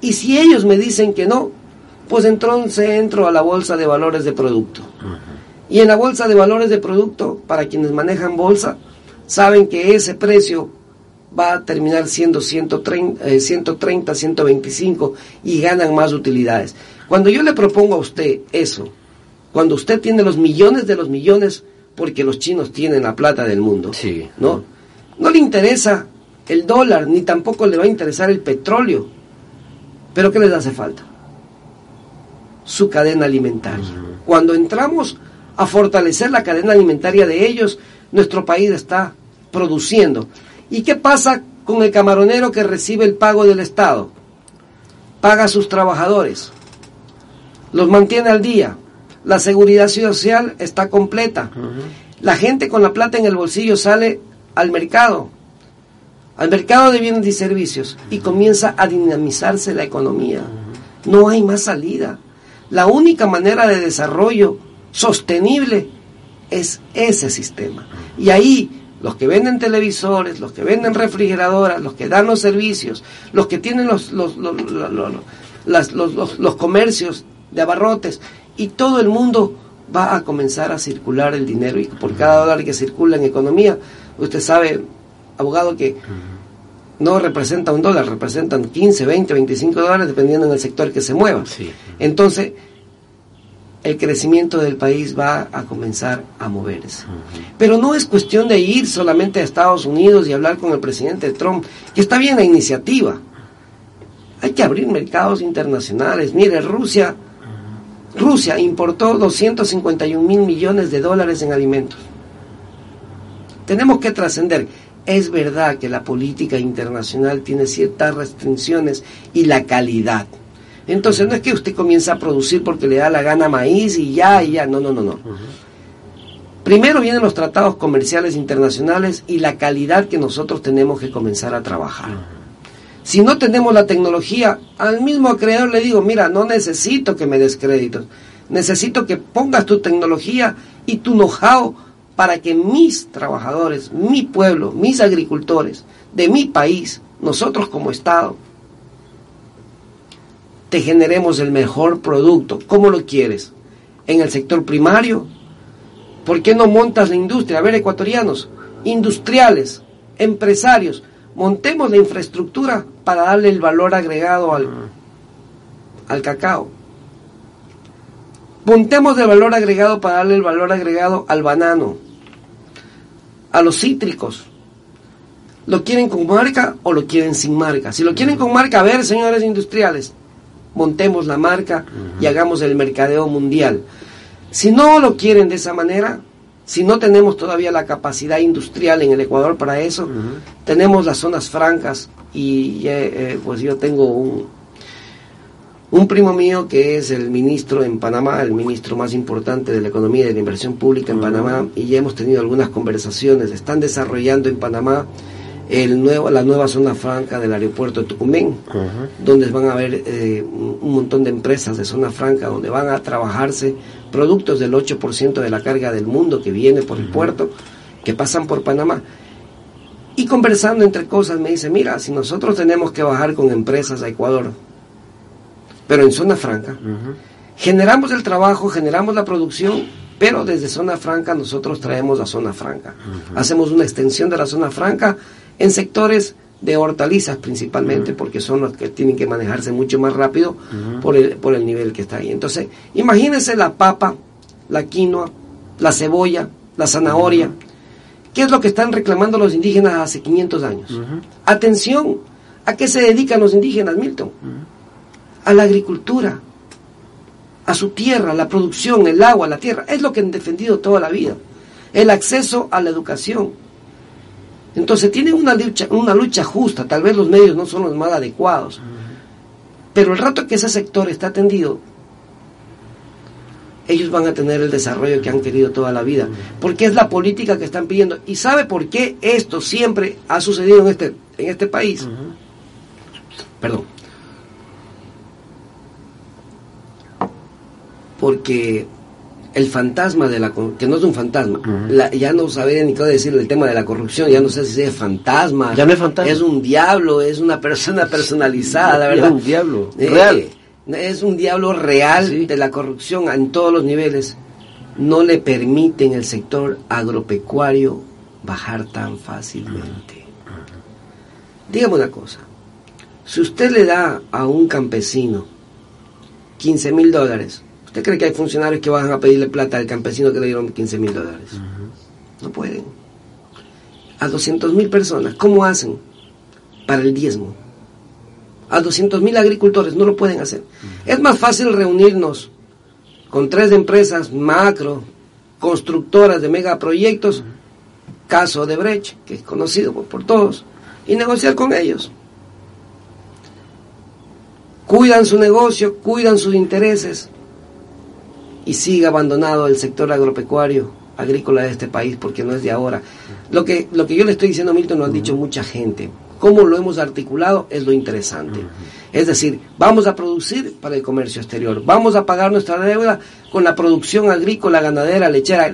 B: Y si ellos me dicen que no, pues entonces entro a la bolsa de valores de producto. Y en la bolsa de valores de producto, para quienes manejan bolsa, saben que ese precio va a terminar siendo 130, 130, 125 y ganan más utilidades. Cuando yo le propongo a usted eso, cuando usted tiene los millones de los millones, porque los chinos tienen la plata del mundo, ¿no? No le interesa el dólar, ni tampoco le va a interesar el petróleo. Pero ¿qué les hace falta? Su cadena alimentaria. Cuando entramos a fortalecer la cadena alimentaria de ellos, nuestro país está produciendo. ¿Y qué pasa con el camaronero que recibe el pago del Estado? Paga a sus trabajadores, los mantiene al día, la seguridad social está completa, la gente con la plata en el bolsillo sale al mercado, al mercado de bienes y servicios y comienza a dinamizarse la economía. No hay más salida. La única manera de desarrollo sostenible es ese sistema. Y ahí los que venden televisores, los que venden refrigeradoras, los que dan los servicios, los que tienen los, los, los, comercios de abarrotes, y todo el mundo va a comenzar a circular el dinero. Y por cada dólar que circula en economía, usted sabe, abogado, que no representa un dólar, representan 15, 20, 25 dólares, dependiendo del sector que se mueva. Entonces, el crecimiento del país va a comenzar a moverse. Pero no es cuestión de ir solamente a Estados Unidos y hablar con el presidente Trump, que está bien la iniciativa. Hay que abrir mercados internacionales. Mire, Rusia, Rusia importó 251 mil millones de dólares en alimentos. Tenemos que trascender. Es verdad que la política internacional tiene ciertas restricciones y la calidad entonces no es que usted comienza a producir porque le da la gana maíz y ya, y ya, no, no, no, no. Primero vienen los tratados comerciales internacionales y la calidad que nosotros tenemos que comenzar a trabajar. Si no tenemos la tecnología, al mismo acreedor le digo, mira, no necesito que me des créditos. Necesito que pongas tu tecnología y tu know-how para que mis trabajadores, mi pueblo, mis agricultores de mi país, nosotros como Estado, te generemos el mejor producto. ¿Cómo lo quieres? ¿En el sector primario? ¿Por qué no montas la industria? A ver, ecuatorianos, industriales, empresarios, montemos la infraestructura para darle el valor agregado al, al cacao. Montemos el valor agregado para darle el valor agregado al banano, a los cítricos. ¿Lo quieren con marca o lo quieren sin marca? Si lo quieren con marca, a ver, señores industriales, montemos la marca y hagamos el mercadeo mundial. Si no lo quieren de esa manera, si no tenemos todavía la capacidad industrial en el Ecuador para eso, tenemos las zonas francas y eh, pues yo tengo un, un primo mío que es el ministro en Panamá, el ministro más importante de la economía y de la inversión pública en Panamá, y ya hemos tenido algunas conversaciones. Están desarrollando en Panamá el nuevo, la nueva zona franca del aeropuerto de Tucumán, donde van a haber eh, un montón de empresas de zona franca, donde van a trabajarse productos del 8% de la carga del mundo que viene por el puerto, que pasan por Panamá. Y conversando entre cosas me dice, mira, si nosotros tenemos que bajar con empresas a Ecuador, pero en zona franca. Generamos el trabajo, generamos la producción, pero desde zona franca nosotros traemos la zona franca. Hacemos una extensión de la zona franca en sectores de hortalizas principalmente, porque son los que tienen que manejarse mucho más rápido por, el, por el nivel que está ahí. Entonces, imagínense la papa, la quinoa, la cebolla, la zanahoria. ¿Qué es lo que están reclamando los indígenas hace 500 años? Atención, ¿a qué se dedican los indígenas, Milton? a la agricultura, a su tierra, la producción, el agua, la tierra. Es lo que han defendido toda la vida. El acceso a la educación. Entonces tienen una lucha, una lucha justa, tal vez los medios no son los más adecuados. Pero el rato que ese sector está atendido, ellos van a tener el desarrollo que han querido toda la vida. Porque es la política que están pidiendo. ¿Y sabe por qué esto siempre ha sucedido en este, en este país? Perdón. porque el fantasma de la que no es un fantasma. Ya no sabía ni qué decir el tema de la corrupción ya no sé si es fantasma.
A: Ya no es fantasma.
B: Es un diablo es una persona personalizada la verdad
A: es un diablo eh, real.
B: es un diablo real de la corrupción en todos los niveles. No le permiten el sector agropecuario bajar tan fácilmente. Dígame una cosa. Si usted le da a un campesino 15 mil dólares ¿Usted cree que hay funcionarios que van a pedirle plata al campesino que le dieron 15 mil dólares? No pueden. A 200 mil personas, ¿cómo hacen para el diezmo? A 200 mil agricultores no lo pueden hacer. Es más fácil reunirnos con tres empresas macro, constructoras de megaproyectos, caso de Brecht, que es conocido por, por todos, y negociar con ellos. Cuidan su negocio, cuidan sus intereses, y sigue abandonado el sector agropecuario, agrícola de este país, porque no es de ahora. Lo que, lo que yo le estoy diciendo, Milton, lo ha dicho mucha gente. Cómo lo hemos articulado es lo interesante. Es decir, vamos a producir para el comercio exterior, vamos a pagar nuestra deuda con la producción agrícola, ganadera, lechera,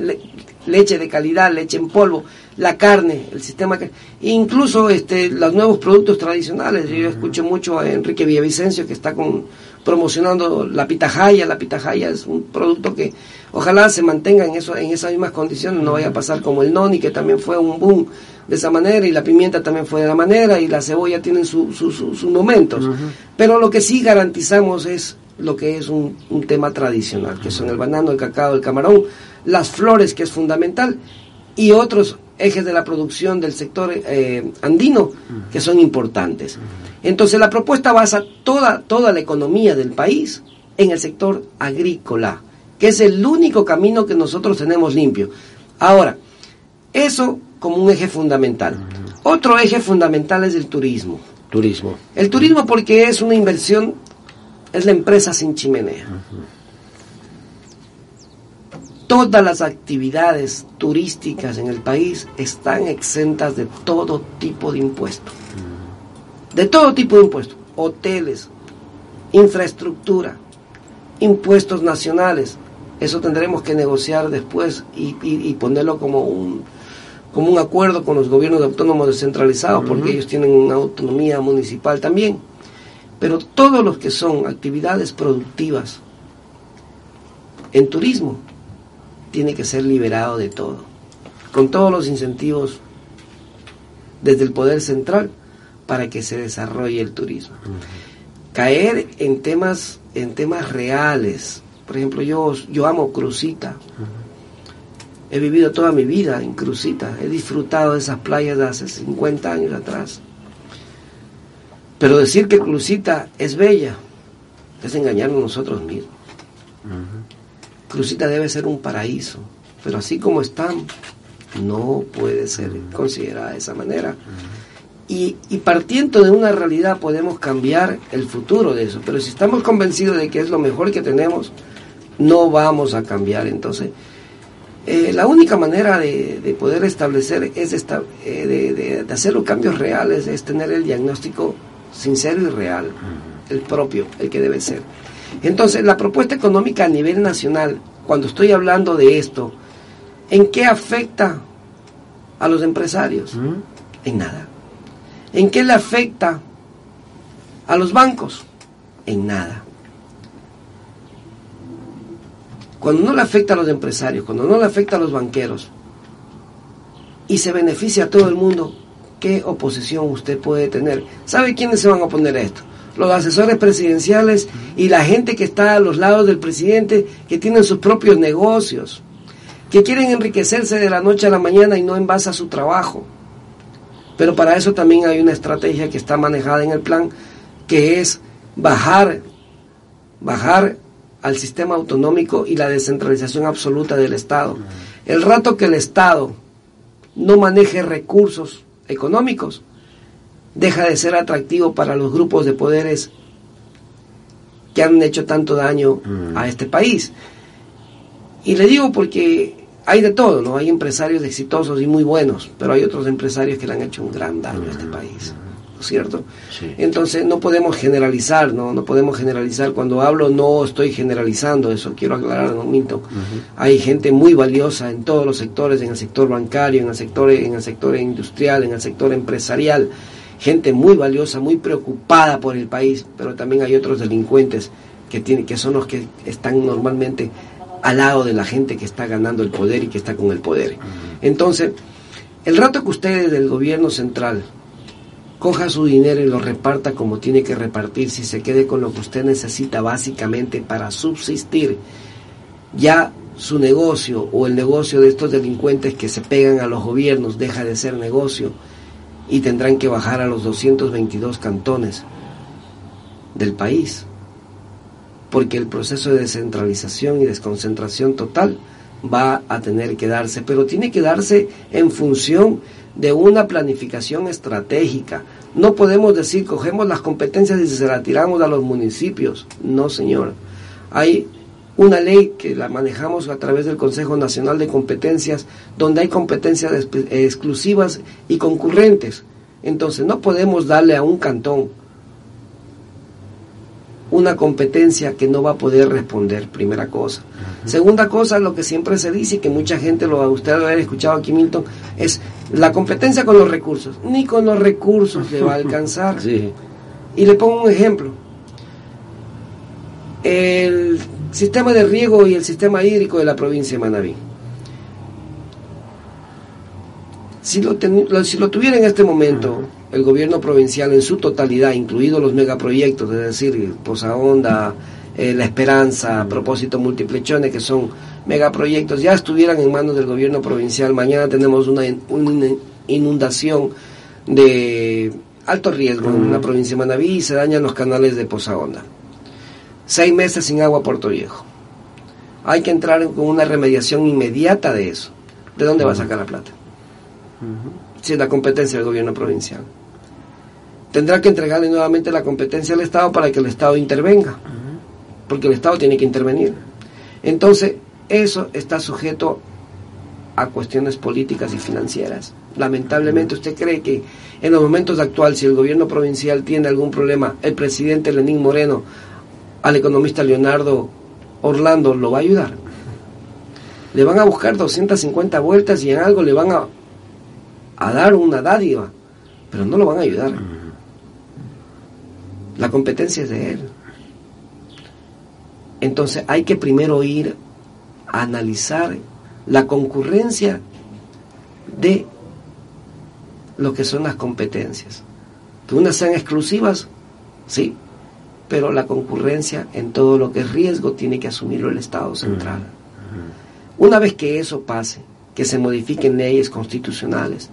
B: leche de calidad, leche en polvo, la carne, el sistema incluso este los nuevos productos tradicionales. Yo escucho mucho a Enrique Villavicencio que está con promocionando la pitahaya. La pitahaya es un producto que ojalá se mantenga en, eso, en esas mismas condiciones, no vaya a pasar como el noni, que también fue un boom de esa manera, y la pimienta también fue de la manera, y la cebolla tienen sus momentos. Pero lo que sí garantizamos es lo que es un, tema tradicional, que son el banano, el cacao, el camarón, las flores, que es fundamental, y otros ejes de la producción del sector eh, andino que son importantes. Entonces la propuesta basa toda, toda la economía del país en el sector agrícola, que es el único camino que nosotros tenemos limpio. Ahora, eso como un eje fundamental. Otro eje fundamental es el turismo.
A: Turismo.
B: El turismo porque es una inversión, es la empresa sin chimenea. Todas las actividades turísticas en el país están exentas de todo tipo de impuestos de todo tipo de impuestos, hoteles, infraestructura, impuestos nacionales, Eso tendremos que negociar después y, ponerlo como un, como un acuerdo con los gobiernos autónomos descentralizados, porque ellos tienen una autonomía municipal también. Pero todos los que son actividades productivas en turismo, tiene que ser liberado de todo, con todos los incentivos desde el poder central para que se desarrolle el turismo. Caer en temas, en temas reales. Por ejemplo, yo, yo amo Crucita. He vivido toda mi vida en Crucita. He disfrutado de esas playas de hace 50 años atrás. Pero decir que Crucita es bella es engañarnos nosotros mismos. Crucita debe ser un paraíso, pero así como están, no puede ser considerada de esa manera. Y, partiendo de una realidad podemos cambiar el futuro de eso, pero si estamos convencidos de que es lo mejor que tenemos, no vamos a cambiar. Entonces, eh, la única manera de, poder establecer, es eh, de, hacer los cambios reales, es tener el diagnóstico sincero y real, el propio, el que debe ser. Entonces, la propuesta económica a nivel nacional, cuando estoy hablando de esto, ¿en qué afecta a los empresarios? En nada. ¿En qué le afecta a los bancos? En nada. Cuando no le afecta a los empresarios, cuando no le afecta a los banqueros y se beneficia a todo el mundo, ¿qué oposición usted puede tener? ¿Sabe quiénes se van a oponer a esto? Los asesores presidenciales y la gente que está a los lados del presidente, que tienen sus propios negocios, que quieren enriquecerse de la noche a la mañana y no en base a su trabajo. Pero para eso también hay una estrategia que está manejada en el plan, que es bajar, bajar al sistema autonómico y la descentralización absoluta del Estado. El rato que el Estado no maneje recursos económicos, deja de ser atractivo para los grupos de poderes que han hecho tanto daño a este país. Y le digo porque hay de todo, ¿no? Hay empresarios exitosos y muy buenos, pero hay otros empresarios que le han hecho un gran daño a este país, ¿no es cierto? Entonces no podemos generalizar, ¿no? No podemos generalizar. Cuando hablo no estoy generalizando, eso quiero aclarar, ¿no, Minto? Hay gente muy valiosa en todos los sectores, en el sector bancario, en el sector, en el sector industrial, en el sector empresarial, gente muy valiosa, muy preocupada por el país, pero también hay otros delincuentes que, tienen, que son los que están normalmente al lado de la gente que está ganando el poder y que está con el poder. Entonces, el rato que ustedes del gobierno central coja su dinero y lo reparta como tiene que repartir, si se quede con lo que usted necesita básicamente para subsistir, ya su negocio o el negocio de estos delincuentes que se pegan a los gobiernos deja de ser negocio y tendrán que bajar a los 222 cantones del país porque el proceso de descentralización y desconcentración total va a tener que darse, pero tiene que darse en función de una planificación estratégica. No podemos decir, cogemos las competencias y se las tiramos a los municipios. No, señor. Hay una ley que la manejamos a través del Consejo Nacional de Competencias, donde hay competencias exclusivas y concurrentes. Entonces, no podemos darle a un cantón una competencia que no va a poder responder, primera cosa. Segunda cosa, lo que siempre se dice y que mucha gente lo usted lo haber escuchado aquí Milton, es la competencia con los recursos. Ni con los recursos le va a alcanzar. Y le pongo un ejemplo. El sistema de riego y el sistema hídrico de la provincia de Manabí. Si lo, si lo tuviera en este momento el gobierno provincial en su totalidad, incluidos los megaproyectos, es decir, Poza Honda, eh, La Esperanza, Propósito Multiplechones, que son megaproyectos, ya estuvieran en manos del gobierno provincial. Mañana tenemos una, inundación de alto riesgo en la provincia de Manaví y se dañan los canales de Poza Honda. Seis meses sin agua Puerto Viejo. Hay que entrar con una remediación inmediata de eso. ¿De dónde va a sacar la plata? Si es la competencia del gobierno provincial tendrá que entregarle nuevamente la competencia al Estado para que el Estado intervenga, porque el Estado tiene que intervenir. Entonces, eso está sujeto a cuestiones políticas y financieras. Lamentablemente, usted cree que en los momentos actuales, si el gobierno provincial tiene algún problema, el presidente Lenín Moreno al economista Leonardo Orlando lo va a ayudar. le van a buscar 250 vueltas y en algo le van a, a dar una dádiva, pero no lo van a ayudar. La competencia es de él. Entonces hay que primero ir a analizar la concurrencia de lo que son las competencias. Que unas sean exclusivas, sí, pero la concurrencia en todo lo que es riesgo tiene que asumirlo el Estado central. Una vez que eso pase, que se modifiquen leyes constitucionales,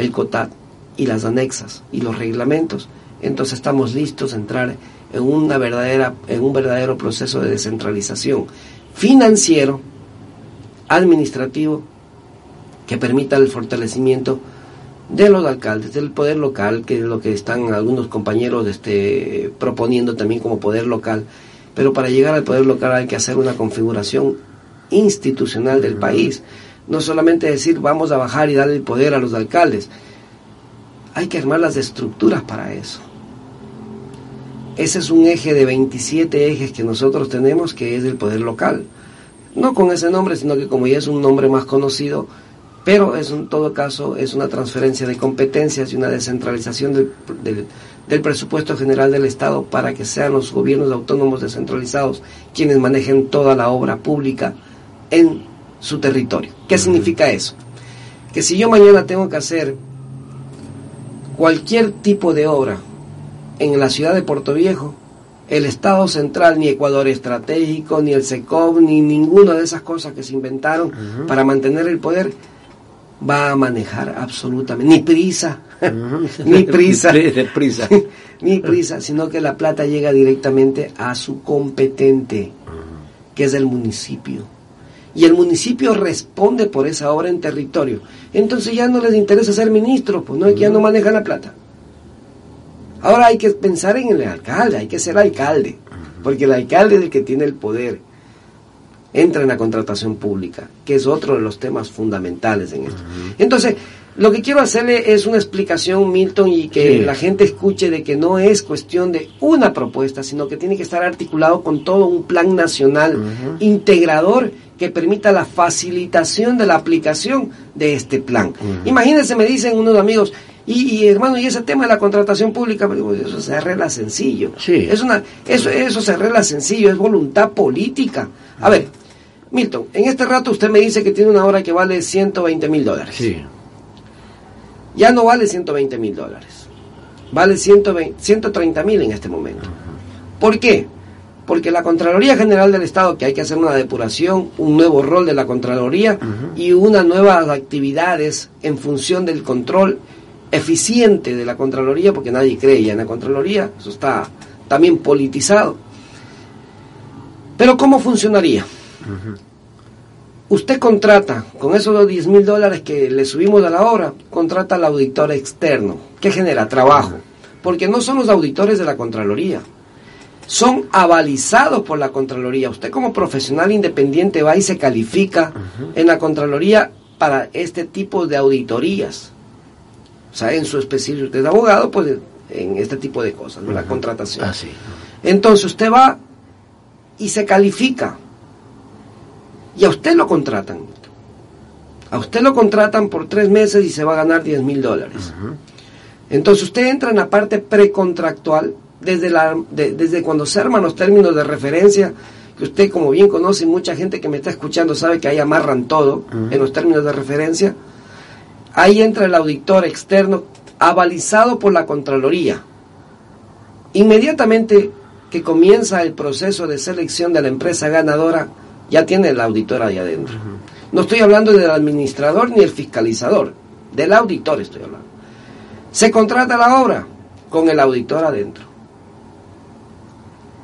B: el COTAT y las anexas y los reglamentos, entonces estamos listos a entrar en una verdadera en un verdadero proceso de descentralización financiero, administrativo que permita el fortalecimiento de los alcaldes, del poder local, que es lo que están algunos compañeros este, proponiendo también como poder local. Pero para llegar al poder local hay que hacer una configuración institucional del país. No solamente decir vamos a bajar y darle el poder a los alcaldes. Hay que armar las estructuras para eso. Ese es un eje de 27 ejes que nosotros tenemos, que es el poder local. No con ese nombre, sino que como ya es un nombre más conocido, pero es en todo caso es una transferencia de competencias y una descentralización del, del, presupuesto general del Estado para que sean los gobiernos autónomos descentralizados quienes manejen toda la obra pública en su territorio. ¿Qué significa eso? Que si yo mañana tengo que hacer cualquier tipo de obra en la ciudad de Puerto Viejo, el Estado Central, ni Ecuador Estratégico, ni el SECOV, ni ninguna de esas cosas que se inventaron para mantener el poder, va a manejar absolutamente, ni prisa, ni prisa,
A: prisa.
B: ni prisa, sino que la plata llega directamente a su competente, que es el municipio. Y el municipio responde por esa obra en territorio. Entonces ya no les interesa ser ministro, pues no es que ya no manejan la plata. Ahora hay que pensar en el alcalde, hay que ser alcalde, porque el alcalde es el que tiene el poder entra en la contratación pública, que es otro de los temas fundamentales en esto. Entonces, lo que quiero hacerle es una explicación, Milton, y que la gente escuche de que no es cuestión de una propuesta, sino que tiene que estar articulado con todo un plan nacional integrador que permita la facilitación de la aplicación de este plan. Imagínense, me dicen unos amigos, y, hermano, y ese tema de la contratación pública, eso se arregla sencillo. Es una, eso, eso se arregla sencillo, es voluntad política. A ver, Milton, en este rato usted me dice que tiene una hora que vale 120 mil dólares.
A: Sí.
B: Ya no vale 120 mil dólares. Vale 130 mil en este momento. ¿Por qué? Porque la Contraloría General del Estado, que hay que hacer una depuración, un nuevo rol de la Contraloría y unas nuevas actividades en función del control eficiente de la Contraloría, porque nadie cree ya en la Contraloría, eso está también politizado. Pero ¿cómo funcionaría? Usted contrata, con esos 10 mil dólares que le subimos a la hora, contrata al auditor externo, que genera trabajo, porque no son los auditores de la Contraloría, son avalizados por la Contraloría. Usted como profesional independiente va y se califica en la Contraloría para este tipo de auditorías. O sea, en su especialidad, usted es abogado, pues en este tipo de cosas, la contratación.
A: Ah,
B: Entonces usted va y se califica y a usted lo contratan. A usted lo contratan por tres meses y se va a ganar 10 mil dólares. Entonces usted entra en la parte precontractual desde, la, desde cuando se arman los términos de referencia, que usted como bien conoce, mucha gente que me está escuchando sabe que ahí amarran todo en los términos de referencia. Ahí entra el auditor externo avalizado por la Contraloría. Inmediatamente que comienza el proceso de selección de la empresa ganadora, ya tiene el auditor ahí adentro. No estoy hablando del administrador ni el fiscalizador, del auditor estoy hablando. Se contrata la obra con el auditor adentro.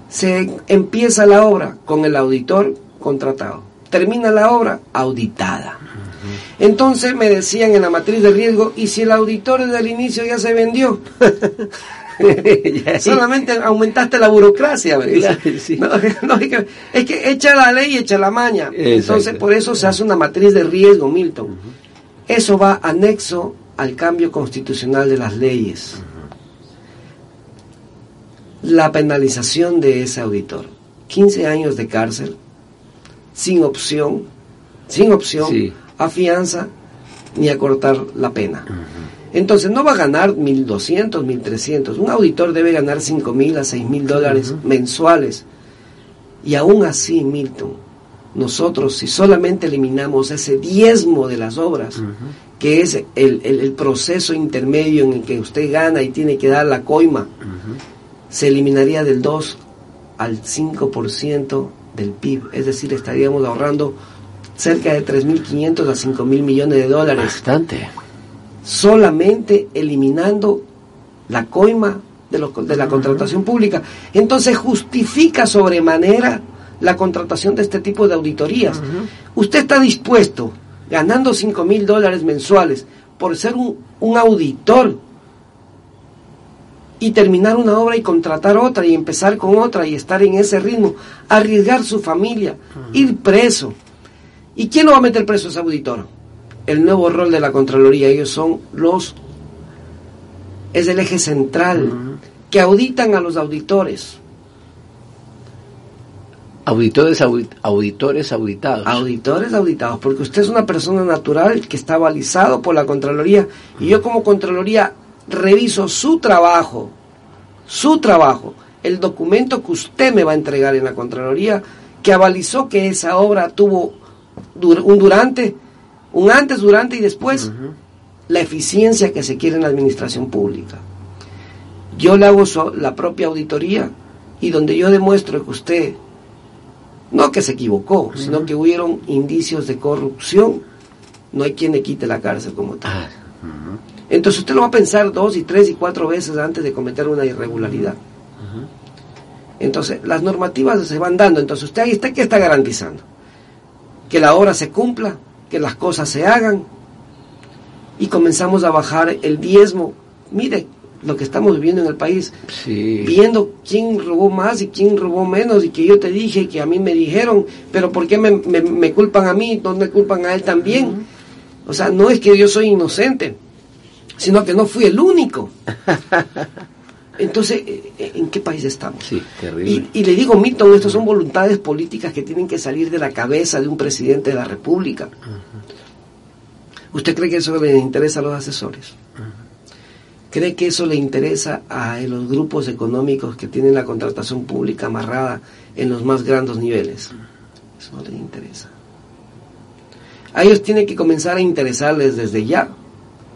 B: Se empieza la obra con el auditor contratado. Termina la obra auditada. Entonces me decían en la matriz de riesgo, ¿y si el auditor desde el inicio ya se vendió? Solamente aumentaste la burocracia, es que echa la ley y echa la maña. Entonces, por eso se hace una matriz de riesgo, Milton. Eso va anexo al cambio constitucional de las leyes. La penalización de ese auditor. 15 años de cárcel, sin opción, sin opción a fianza ni a cortar la pena. Entonces no va a ganar 1.200, 1.300. Un auditor debe ganar 5.000 a 6.000 dólares mensuales. Y aún así, Milton, nosotros si solamente eliminamos ese diezmo de las obras, que es el, proceso intermedio en el que usted gana y tiene que dar la coima, se eliminaría del 2 al 5% del PIB. Es decir, estaríamos ahorrando cerca de 3.500 a 5.000 millones de dólares.
A: Bastante
B: solamente eliminando la coima de, de la contratación pública. Entonces justifica sobremanera la contratación de este tipo de auditorías. Usted está dispuesto, ganando 5 mil dólares mensuales, por ser un, un, auditor y terminar una obra y contratar otra y empezar con otra y estar en ese ritmo, arriesgar su familia, ir preso. ¿Y quién lo va a meter preso ese auditor? El nuevo rol de la Contraloría. Ellos son los, es el eje central, que auditan a los auditores.
A: Auditores, auditores auditados.
B: Auditores auditados, porque usted es una persona natural que está balizado por la Contraloría y yo como Contraloría reviso su trabajo, su trabajo, el documento que usted me va a entregar en la Contraloría que avalizó que esa obra tuvo un durante un antes, durante y después, la eficiencia que se quiere en la administración pública. Yo le hago la propia auditoría y donde yo demuestro que usted, no que se equivocó, sino que hubieron indicios de corrupción, no hay quien le quite la cárcel como tal. Ah, Entonces usted lo va a pensar dos y tres y cuatro veces antes de cometer una irregularidad. Entonces, las normativas se van dando. Entonces, usted ahí está, ¿qué está garantizando? Que la obra se cumpla, que las cosas se hagan y comenzamos a bajar el diezmo. Mire lo que estamos viviendo en el país, viendo quién robó más y quién robó menos y que yo te dije que a mí me dijeron, pero ¿por qué me, culpan a mí? ¿No me culpan a él también? O sea, no es que yo soy inocente, sino que no fui el único. Entonces, eh, ¿en qué país estamos?
A: Sí, terrible.
B: Y, le digo, Milton, estas son voluntades políticas que tienen que salir de la cabeza de un presidente de la República. ¿Usted cree que eso le interesa a los asesores? ¿Cree que eso le interesa a los grupos económicos que tienen la contratación pública amarrada en los más grandes niveles? Eso no les interesa. A ellos tiene que comenzar a interesarles desde ya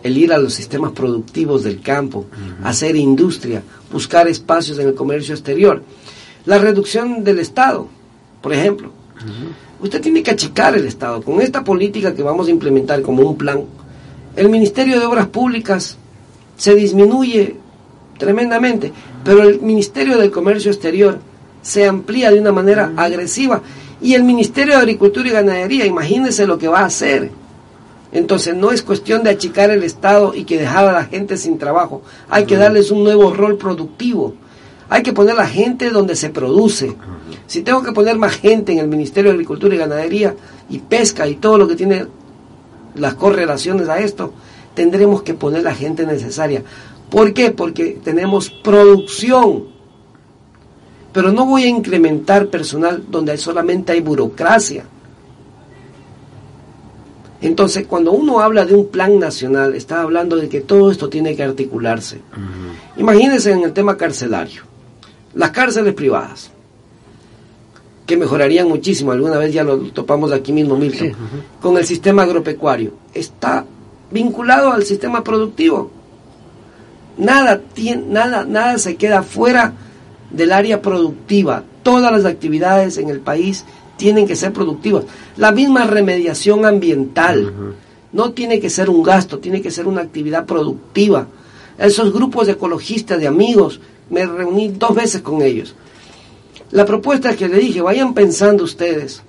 B: el ir a los sistemas productivos del campo, hacer industria, buscar espacios en el comercio exterior. La reducción del Estado, por ejemplo. Usted tiene que achicar el Estado. Con esta política que vamos a implementar como un plan, el Ministerio de Obras Públicas se disminuye tremendamente, pero el Ministerio del Comercio Exterior se amplía de una manera agresiva. Y el Ministerio de Agricultura y Ganadería, imagínese lo que va a hacer entonces no es cuestión de achicar el Estado y que dejar a la gente sin trabajo. Hay que darles un nuevo rol productivo. Hay que poner a la gente donde se produce. Si tengo que poner más gente en el Ministerio de Agricultura y Ganadería y Pesca y todo lo que tiene las correlaciones a esto, tendremos que poner la gente necesaria. ¿Por qué? Porque tenemos producción. Pero no voy a incrementar personal donde solamente hay burocracia. Entonces, cuando uno habla de un plan nacional, está hablando de que todo esto tiene que articularse. Imagínense en el tema carcelario. Las cárceles privadas, que mejorarían muchísimo, alguna vez ya lo topamos aquí mismo, Milton, con el sistema agropecuario. Está vinculado al sistema productivo. Nada, nada, nada se queda fuera del área productiva. Todas las actividades en el país tienen que ser productivas. La misma remediación ambiental no tiene que ser un gasto, tiene que ser una actividad productiva. Esos grupos de ecologistas, de amigos, me reuní dos veces con ellos. La propuesta que le dije, vayan pensando ustedes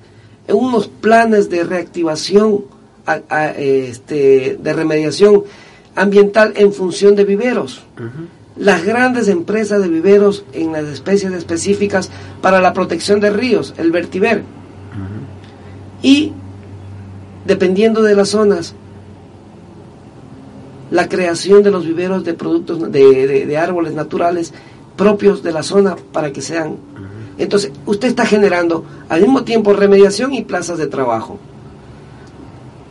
B: en unos planes de reactivación, este, de remediación ambiental en función de viveros. Las grandes empresas de viveros en las especies específicas para la protección de ríos, el vertiver y dependiendo de las zonas, la creación de los viveros de productos de, árboles naturales propios de la zona para que sean. Entonces, usted está generando al mismo tiempo remediación y plazas de trabajo.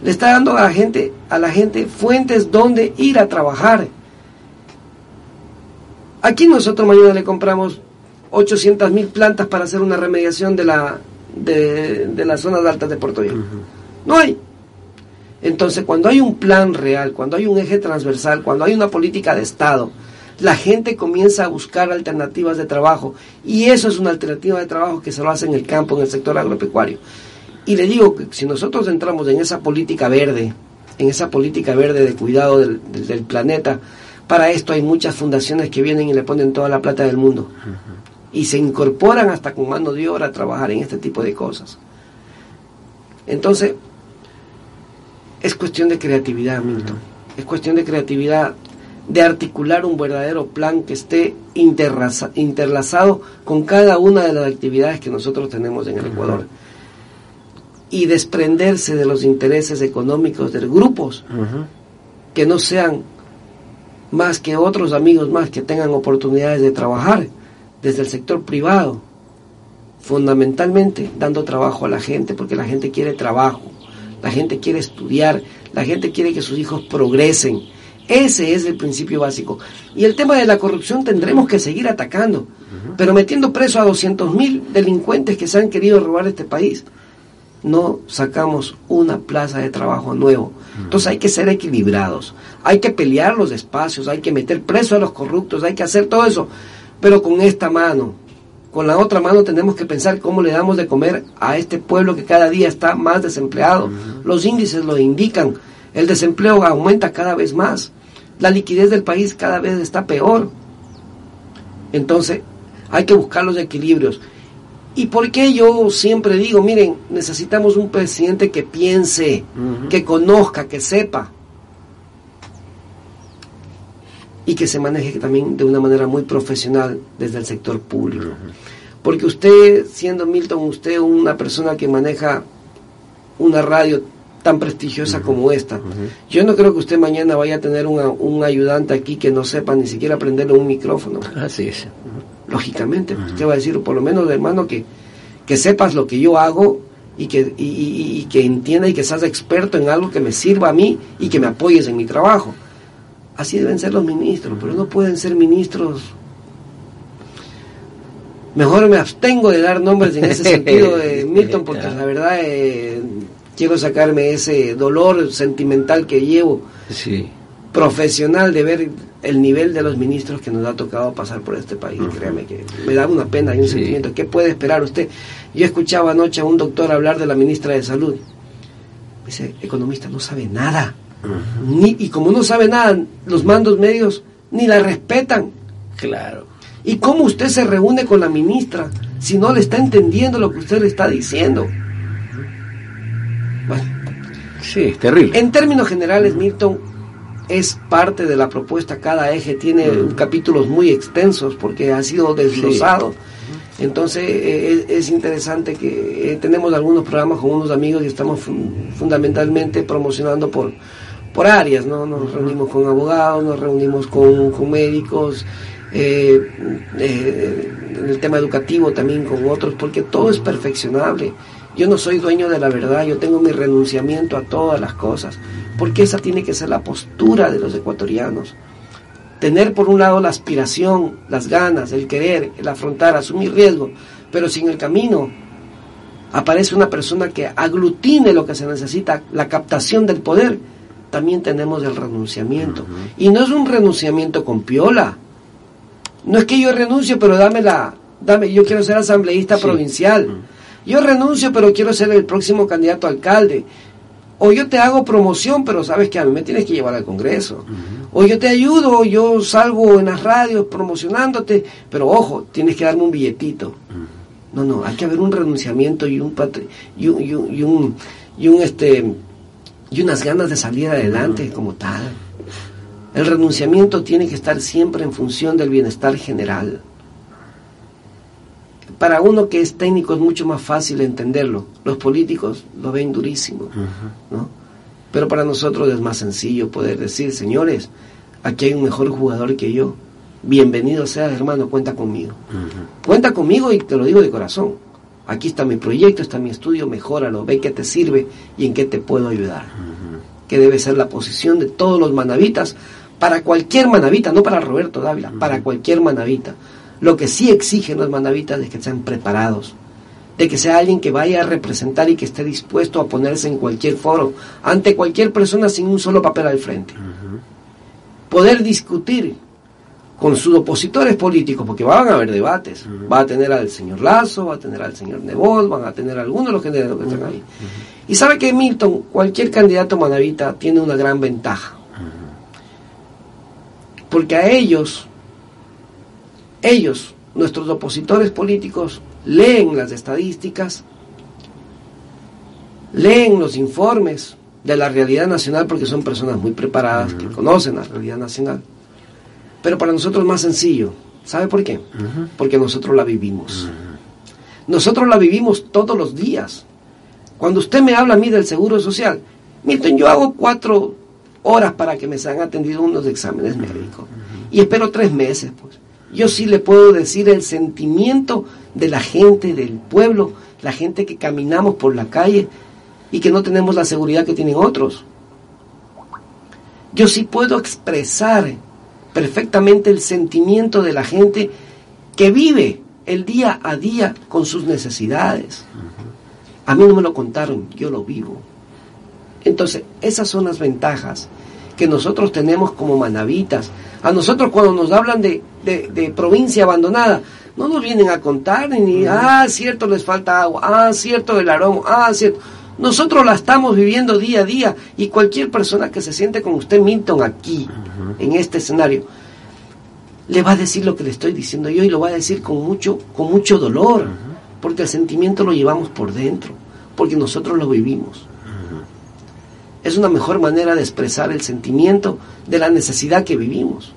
B: le está dando a la gente, a la gente fuentes donde ir a trabajar. Aquí nosotros mañana le compramos 800 mil plantas para hacer una remediación de la de, de las zonas altas de Puerto Rico. No hay. Entonces, cuando hay un plan real, cuando hay un eje transversal, cuando hay una política de Estado, la gente comienza a buscar alternativas de trabajo y eso es una alternativa de trabajo que se lo hace en el campo, en el sector agropecuario. Y le digo que si nosotros entramos en esa política verde, en esa política verde de cuidado del, planeta, para esto hay muchas fundaciones que vienen y le ponen toda la plata del mundo. Y se incorporan hasta con mano de obra a trabajar en este tipo de cosas. Entonces, es cuestión de creatividad, Milton. Es cuestión de creatividad de articular un verdadero plan que esté interlazado con cada una de las actividades que nosotros tenemos en el Ecuador y desprenderse de los intereses económicos de grupos que no sean más que otros amigos más que tengan oportunidades de trabajar desde el sector privado, fundamentalmente dando trabajo a la gente, porque la gente quiere trabajo, la gente quiere estudiar, la gente quiere que sus hijos progresen. Ese es el principio básico. Y el tema de la corrupción tendremos que seguir atacando, pero metiendo preso a 200.000 delincuentes que se han querido robar este país no sacamos una plaza de trabajo nuevo. Entonces hay que ser equilibrados, hay que pelear los espacios, hay que meter preso a los corruptos, hay que hacer todo eso, pero con esta mano, con la otra mano tenemos que pensar cómo le damos de comer a este pueblo que cada día está más desempleado. Los índices lo indican, el desempleo aumenta cada vez más, la liquidez del país cada vez está peor. Entonces hay que buscar los equilibrios. ¿Y por qué yo siempre digo, miren, necesitamos un presidente que piense, que conozca, que sepa? Y que se maneje también de una manera muy profesional desde el sector público. Porque usted, siendo Milton, usted una persona que maneja una radio tan prestigiosa como esta. Yo no creo que usted mañana vaya a tener un ayudante aquí que no sepa ni siquiera prenderle un micrófono.
A: Así es
B: lógicamente, usted va a decir, por lo menos hermano, que, que sepas lo que yo hago y que, y, que entienda y que seas experto en algo que me sirva a mí y que me apoyes en mi trabajo. Así deben ser los ministros, pero no pueden ser ministros. Mejor me abstengo de dar nombres en ese sentido de Milton, porque la verdad eh, quiero sacarme ese dolor sentimental que llevo.
A: Sí
B: profesional de ver el nivel de los ministros que nos ha tocado pasar por este país. Créame que me da una pena y un sentimiento. ¿Qué puede esperar usted? Yo escuchaba anoche a un doctor hablar de la ministra de Salud. Dice, economista, no sabe nada. Ni, y como no sabe nada, los mandos medios ni la respetan.
A: Claro.
B: ¿Y cómo usted se reúne con la ministra si no le está entendiendo lo que usted le está diciendo?
A: Bueno. Sí, terrible.
B: En términos generales, Milton, es parte de la propuesta, cada eje tiene capítulos muy extensos porque ha sido desglosado. Entonces eh, es, interesante que eh, tenemos algunos programas con unos amigos y estamos fundamentalmente promocionando por, por áreas, ¿no? Nos reunimos con abogados, nos reunimos con, médicos, eh, en el tema educativo también con otros, porque todo es perfeccionable. Yo no soy dueño de la verdad, yo tengo mi renunciamiento a todas las cosas, porque esa tiene que ser la postura de los ecuatorianos. Tener por un lado la aspiración, las ganas, el querer, el afrontar, asumir riesgo, pero sin el camino aparece una persona que aglutine lo que se necesita, la captación del poder, también tenemos el renunciamiento. Y no es un renunciamiento con piola. No es que yo renuncio, pero dame la, dame, yo quiero ser asambleísta provincial. Yo renuncio, pero quiero ser el próximo candidato a alcalde. O yo te hago promoción, pero sabes que a mí me tienes que llevar al Congreso. O yo te ayudo, yo salgo en las radios promocionándote, pero ojo, tienes que darme un billetito. No, no, hay que haber un renunciamiento y un, y un, y un, y un, este y unas ganas de salir adelante como tal. El renunciamiento tiene que estar siempre en función del bienestar general para uno que es técnico es mucho más fácil entenderlo. Los políticos lo ven durísimo, ¿no? Pero para nosotros es más sencillo poder decir, señores, aquí hay un mejor jugador que yo. Bienvenido sea, hermano, cuenta conmigo. Cuenta conmigo y te lo digo de corazón. Aquí está mi proyecto, está mi estudio, mejóralo, ve qué te sirve y en qué te puedo ayudar. que debe ser la posición de todos los manavitas, para cualquier manavita, no para Roberto Dávila, para cualquier manavita. Lo que sí exigen los manavitas es que sean preparados, de que sea alguien que vaya a representar y que esté dispuesto a ponerse en cualquier foro, ante cualquier persona sin un solo papel al frente. Poder discutir con sus opositores políticos, porque van a haber debates. Va a tener al señor Lazo, va a tener al señor Nebol, van a tener algunos de los generales que están ahí. Y sabe que Milton, cualquier candidato manavita tiene una gran ventaja. Porque a ellos, ellos, nuestros opositores políticos, leen las estadísticas, leen los informes de la realidad nacional porque son personas muy preparadas, que conocen la realidad nacional. Pero para nosotros es más sencillo. ¿Sabe por qué? Porque nosotros la vivimos. Nosotros la vivimos todos los días. Cuando usted me habla a mí del seguro social, miren, yo hago cuatro horas para que me sean atendidos unos exámenes médicos. Y espero tres meses, pues. Yo sí le puedo decir el sentimiento de la gente del pueblo, la gente que caminamos por la calle y que no tenemos la seguridad que tienen otros. Yo sí puedo expresar perfectamente el sentimiento de la gente que vive el día a día con sus necesidades. A mí no me lo contaron, yo lo vivo. Entonces, esas son las ventajas que nosotros tenemos como manavitas. A nosotros cuando nos hablan de, de, provincia abandonada, no nos vienen a contar ni, ah, cierto, les falta agua, ah, cierto, el aroma, ah, cierto. Nosotros la estamos viviendo día a día y cualquier persona que se siente con usted, Milton, aquí, en este escenario, le va a decir lo que le estoy diciendo yo y lo va a decir con mucho, con mucho dolor, porque el sentimiento lo llevamos por dentro, porque nosotros lo vivimos. Es una mejor manera de expresar el sentimiento de la necesidad que vivimos.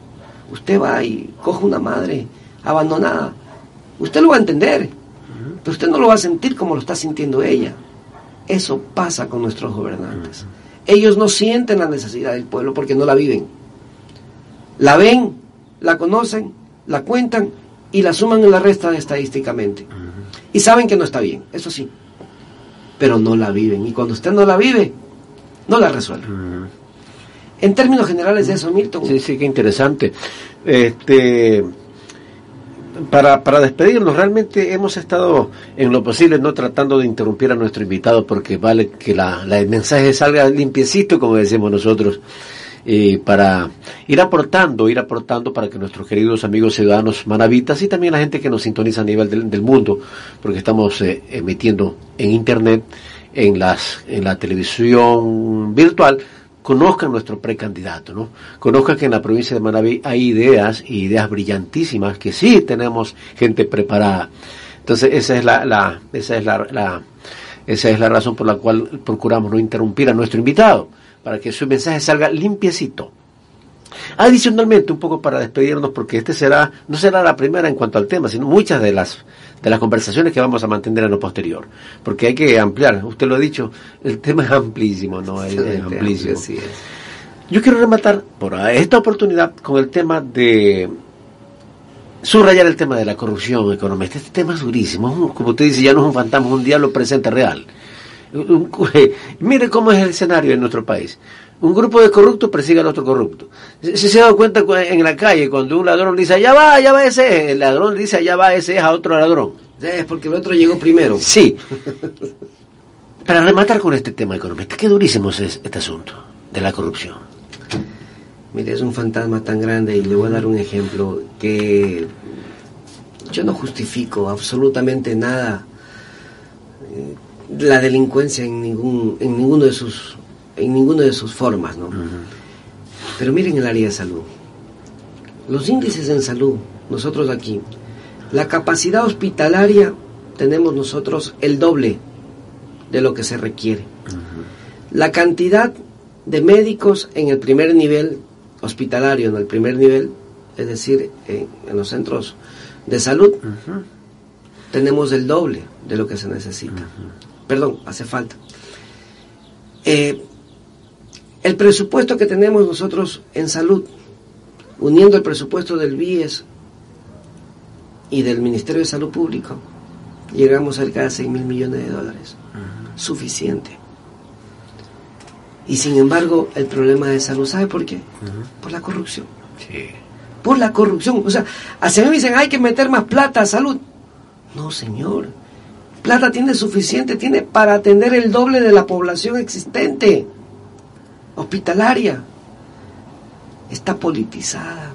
B: Usted va y coge una madre abandonada, usted lo va a entender, pero usted no lo va a sentir como lo está sintiendo ella. Eso pasa con nuestros gobernantes. Ellos no sienten la necesidad del pueblo porque no la viven. La ven, la conocen, la cuentan y la suman en la resta estadísticamente. Y saben que no está bien, eso sí. Pero no la viven. Y cuando usted no la vive, no la resuelve. En términos generales de eso, Milton.
A: Sí, sí, qué interesante. Este para, para despedirnos, realmente hemos estado en lo posible no tratando de interrumpir a nuestro invitado porque vale que la, el mensaje salga limpiecito, como decimos nosotros, y para ir aportando, ir aportando para que nuestros queridos amigos ciudadanos manavitas y también la gente que nos sintoniza a nivel del, mundo, porque estamos eh, emitiendo en Internet, en, las, en la televisión virtual, conozcan nuestro precandidato, ¿no? Conozcan que en la provincia de Manaví hay ideas y ideas brillantísimas que sí tenemos gente preparada. Entonces esa es la, la esa es la, la, esa es la razón por la cual procuramos no interrumpir a nuestro invitado para que su mensaje salga limpiecito. Adicionalmente, un poco para despedirnos, porque este será, no será la primera en cuanto al tema, sino muchas de las de las conversaciones que vamos a mantener en lo posterior, porque hay que ampliar, usted lo ha dicho, el tema es amplísimo, ¿no? Es, amplísimo. Yo quiero rematar por esta oportunidad con el tema de subrayar el tema de la corrupción económica. Este tema es durísimo, como usted dice, ya no es un fantasma, un diablo presente real. Mire cómo es el escenario en nuestro país. Un grupo de corruptos persigue al otro corrupto. Si se, ha dado cuenta en la calle, cuando un ladrón dice, allá va, allá va ese, el ladrón dice, allá va ese es a otro ladrón.
B: Es porque el otro llegó primero.
A: Sí. Para rematar con este tema económico, qué durísimo es este asunto de la corrupción.
B: Mire, es un fantasma tan grande y le voy a dar un ejemplo que yo no justifico absolutamente nada eh, la delincuencia en ningún en ninguno de sus en ninguna de sus formas, ¿no? Pero miren el área de salud. Los índices en salud, nosotros aquí, la capacidad hospitalaria tenemos nosotros el doble de lo que se requiere. La cantidad de médicos en el primer nivel hospitalario, en el primer nivel, es decir, en, los centros de salud, tenemos el doble de lo que se necesita. Perdón, hace falta. Eh, el presupuesto que tenemos nosotros en salud, uniendo el presupuesto del BIES y del Ministerio de Salud Público, llegamos cerca de 6 mil millones de dólares. Suficiente. Y sin embargo, el problema de salud, ¿sabe por qué? Por la corrupción. Sí. Por la corrupción. O sea, mí me dicen, hay que meter más plata a salud. No, señor. Plata tiene suficiente, tiene para atender el doble de la población existente. Hospitalaria. Está politizada.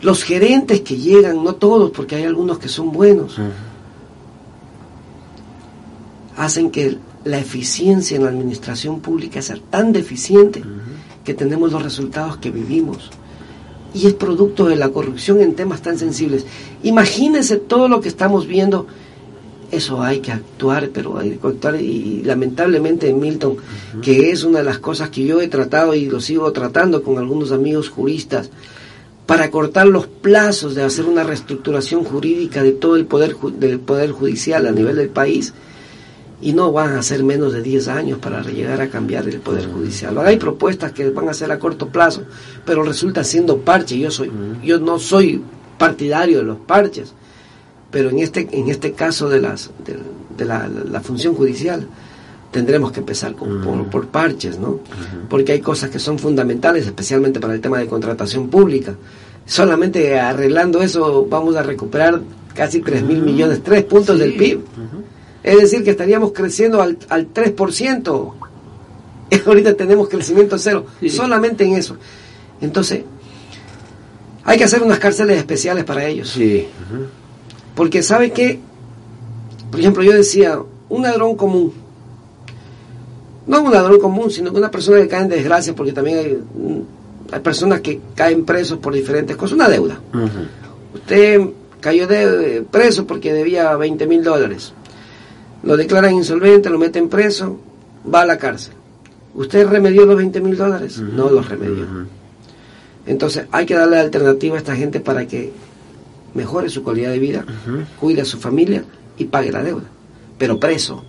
B: Los gerentes que llegan, no todos, porque hay algunos que son buenos, hacen que la eficiencia en la administración pública sea tan deficiente que tenemos los resultados que vivimos. Y es producto de la corrupción en temas tan sensibles. Imagínense todo lo que estamos viendo. Eso hay que actuar, pero hay que actuar. Y lamentablemente, Milton, que es una de las cosas que yo he tratado y lo sigo tratando con algunos amigos juristas, para cortar los plazos de hacer una reestructuración jurídica de todo el poder, del poder judicial a nivel del país y no van a ser menos de 10 años para llegar a cambiar el Poder Judicial. Hay propuestas que van a ser a corto plazo, pero resulta siendo parche. Yo, soy, yo no soy partidario de los parches, pero en este, en este caso de, las, de, la, función judicial tendremos que empezar con, por, parches, ¿no? Porque hay cosas que son fundamentales, especialmente para el tema de contratación pública. Solamente arreglando eso vamos a recuperar casi 3 mil millones, 3 puntos del PIB. Es decir, que estaríamos creciendo al, al 3%. Ahorita tenemos crecimiento cero, solamente en eso. Entonces, hay que hacer unas cárceles especiales para ellos. Sí. Porque sabe que, por ejemplo, yo decía, un ladrón común, no un ladrón común, sino una persona que cae en desgracia, porque también hay, hay personas que caen presos por diferentes cosas, una deuda. Usted cayó de, preso porque debía 20 mil dólares lo declaran insolvente, lo meten preso, va a la cárcel. ¿Usted remedió los 20 mil dólares? No los remedió. Entonces hay que darle alternativa a esta gente para que mejore su calidad de vida, cuide a su familia y pague la deuda. Pero preso.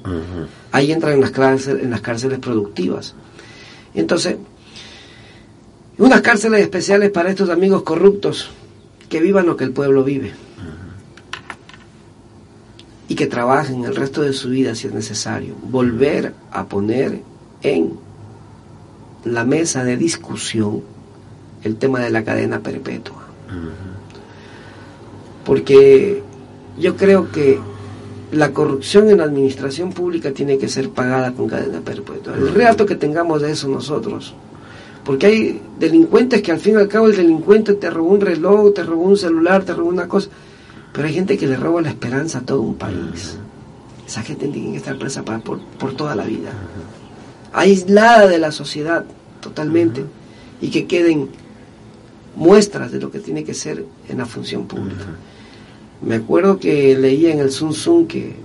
B: Ahí entran en las, cárceles, en las cárceles productivas. Entonces, unas cárceles especiales para estos amigos corruptos que vivan lo que el pueblo vive y que trabajen el resto de su vida si es necesario, volver a poner en la mesa de discusión el tema de la cadena perpetua. Porque yo creo que la corrupción en la administración pública tiene que ser pagada con cadena perpetua. El reato que tengamos de eso nosotros. Porque hay delincuentes que al fin y al cabo el delincuente te robó un reloj, te robó un celular, te robó una cosa pero hay gente que le roba la esperanza a todo un país. Esa gente tiene que estar presa por, por toda la vida. Aislada de la sociedad totalmente. Y que queden muestras de lo que tiene que ser en la función pública. Me acuerdo que leía en el Sun Sun que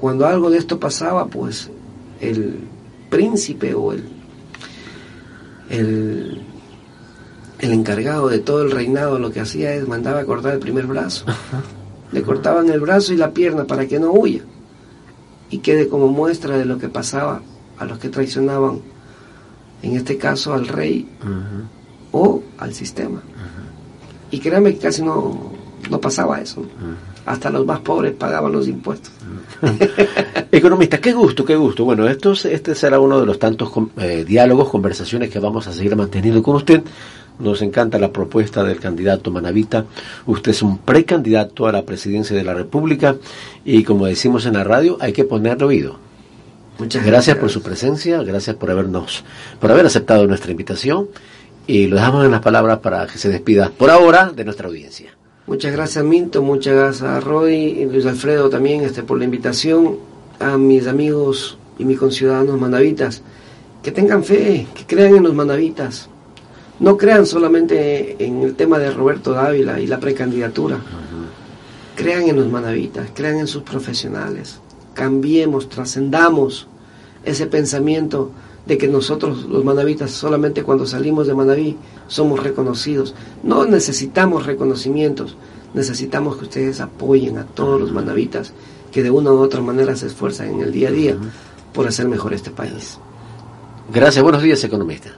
B: cuando algo de esto pasaba, pues el príncipe o el, el el encargado de todo el reinado lo que hacía es mandaba a cortar el primer brazo. Le cortaban el brazo y la pierna para que no huya y quede como muestra de lo que pasaba a los que traicionaban, en este caso al rey o al sistema. Y créanme que casi no, no pasaba eso. Hasta los más pobres pagaban los impuestos.
A: Economista, qué gusto, qué gusto. Bueno, esto, este será uno de los tantos eh, diálogos, conversaciones que vamos a seguir manteniendo con usted nos encanta la propuesta del candidato Manavita. Usted es un precandidato a la presidencia de la República y como decimos en la radio, hay que ponerle oído. Muchas gracias, por su presencia, gracias por habernos, por haber aceptado nuestra invitación y lo dejamos en las palabras para que se despida por ahora de nuestra audiencia.
B: Muchas gracias Minto, muchas gracias a Roy y Luis Alfredo también este, por la invitación, a mis amigos y mis conciudadanos manavitas, que tengan fe, que crean en los manavitas, no crean solamente en el tema de Roberto Dávila y la precandidatura. Crean en los manavitas, crean en sus profesionales. Cambiemos, trascendamos ese pensamiento de que nosotros los manavitas solamente cuando salimos de Manaví somos reconocidos. No necesitamos reconocimientos, necesitamos que ustedes apoyen a todos los manavitas que de una u otra manera se esfuerzan en el día a día por hacer mejor este país.
A: Gracias, buenos días, economista.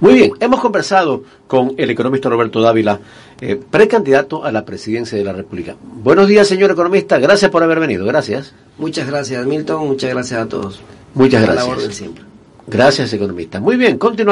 A: Muy bien, hemos conversado con el economista Roberto Dávila, eh, precandidato a la presidencia de la República. Buenos días, señor economista, gracias por haber venido, gracias.
B: Muchas gracias, Milton, muchas gracias a todos.
A: Muchas gracias. Gracias, economista. Muy bien, continuamos.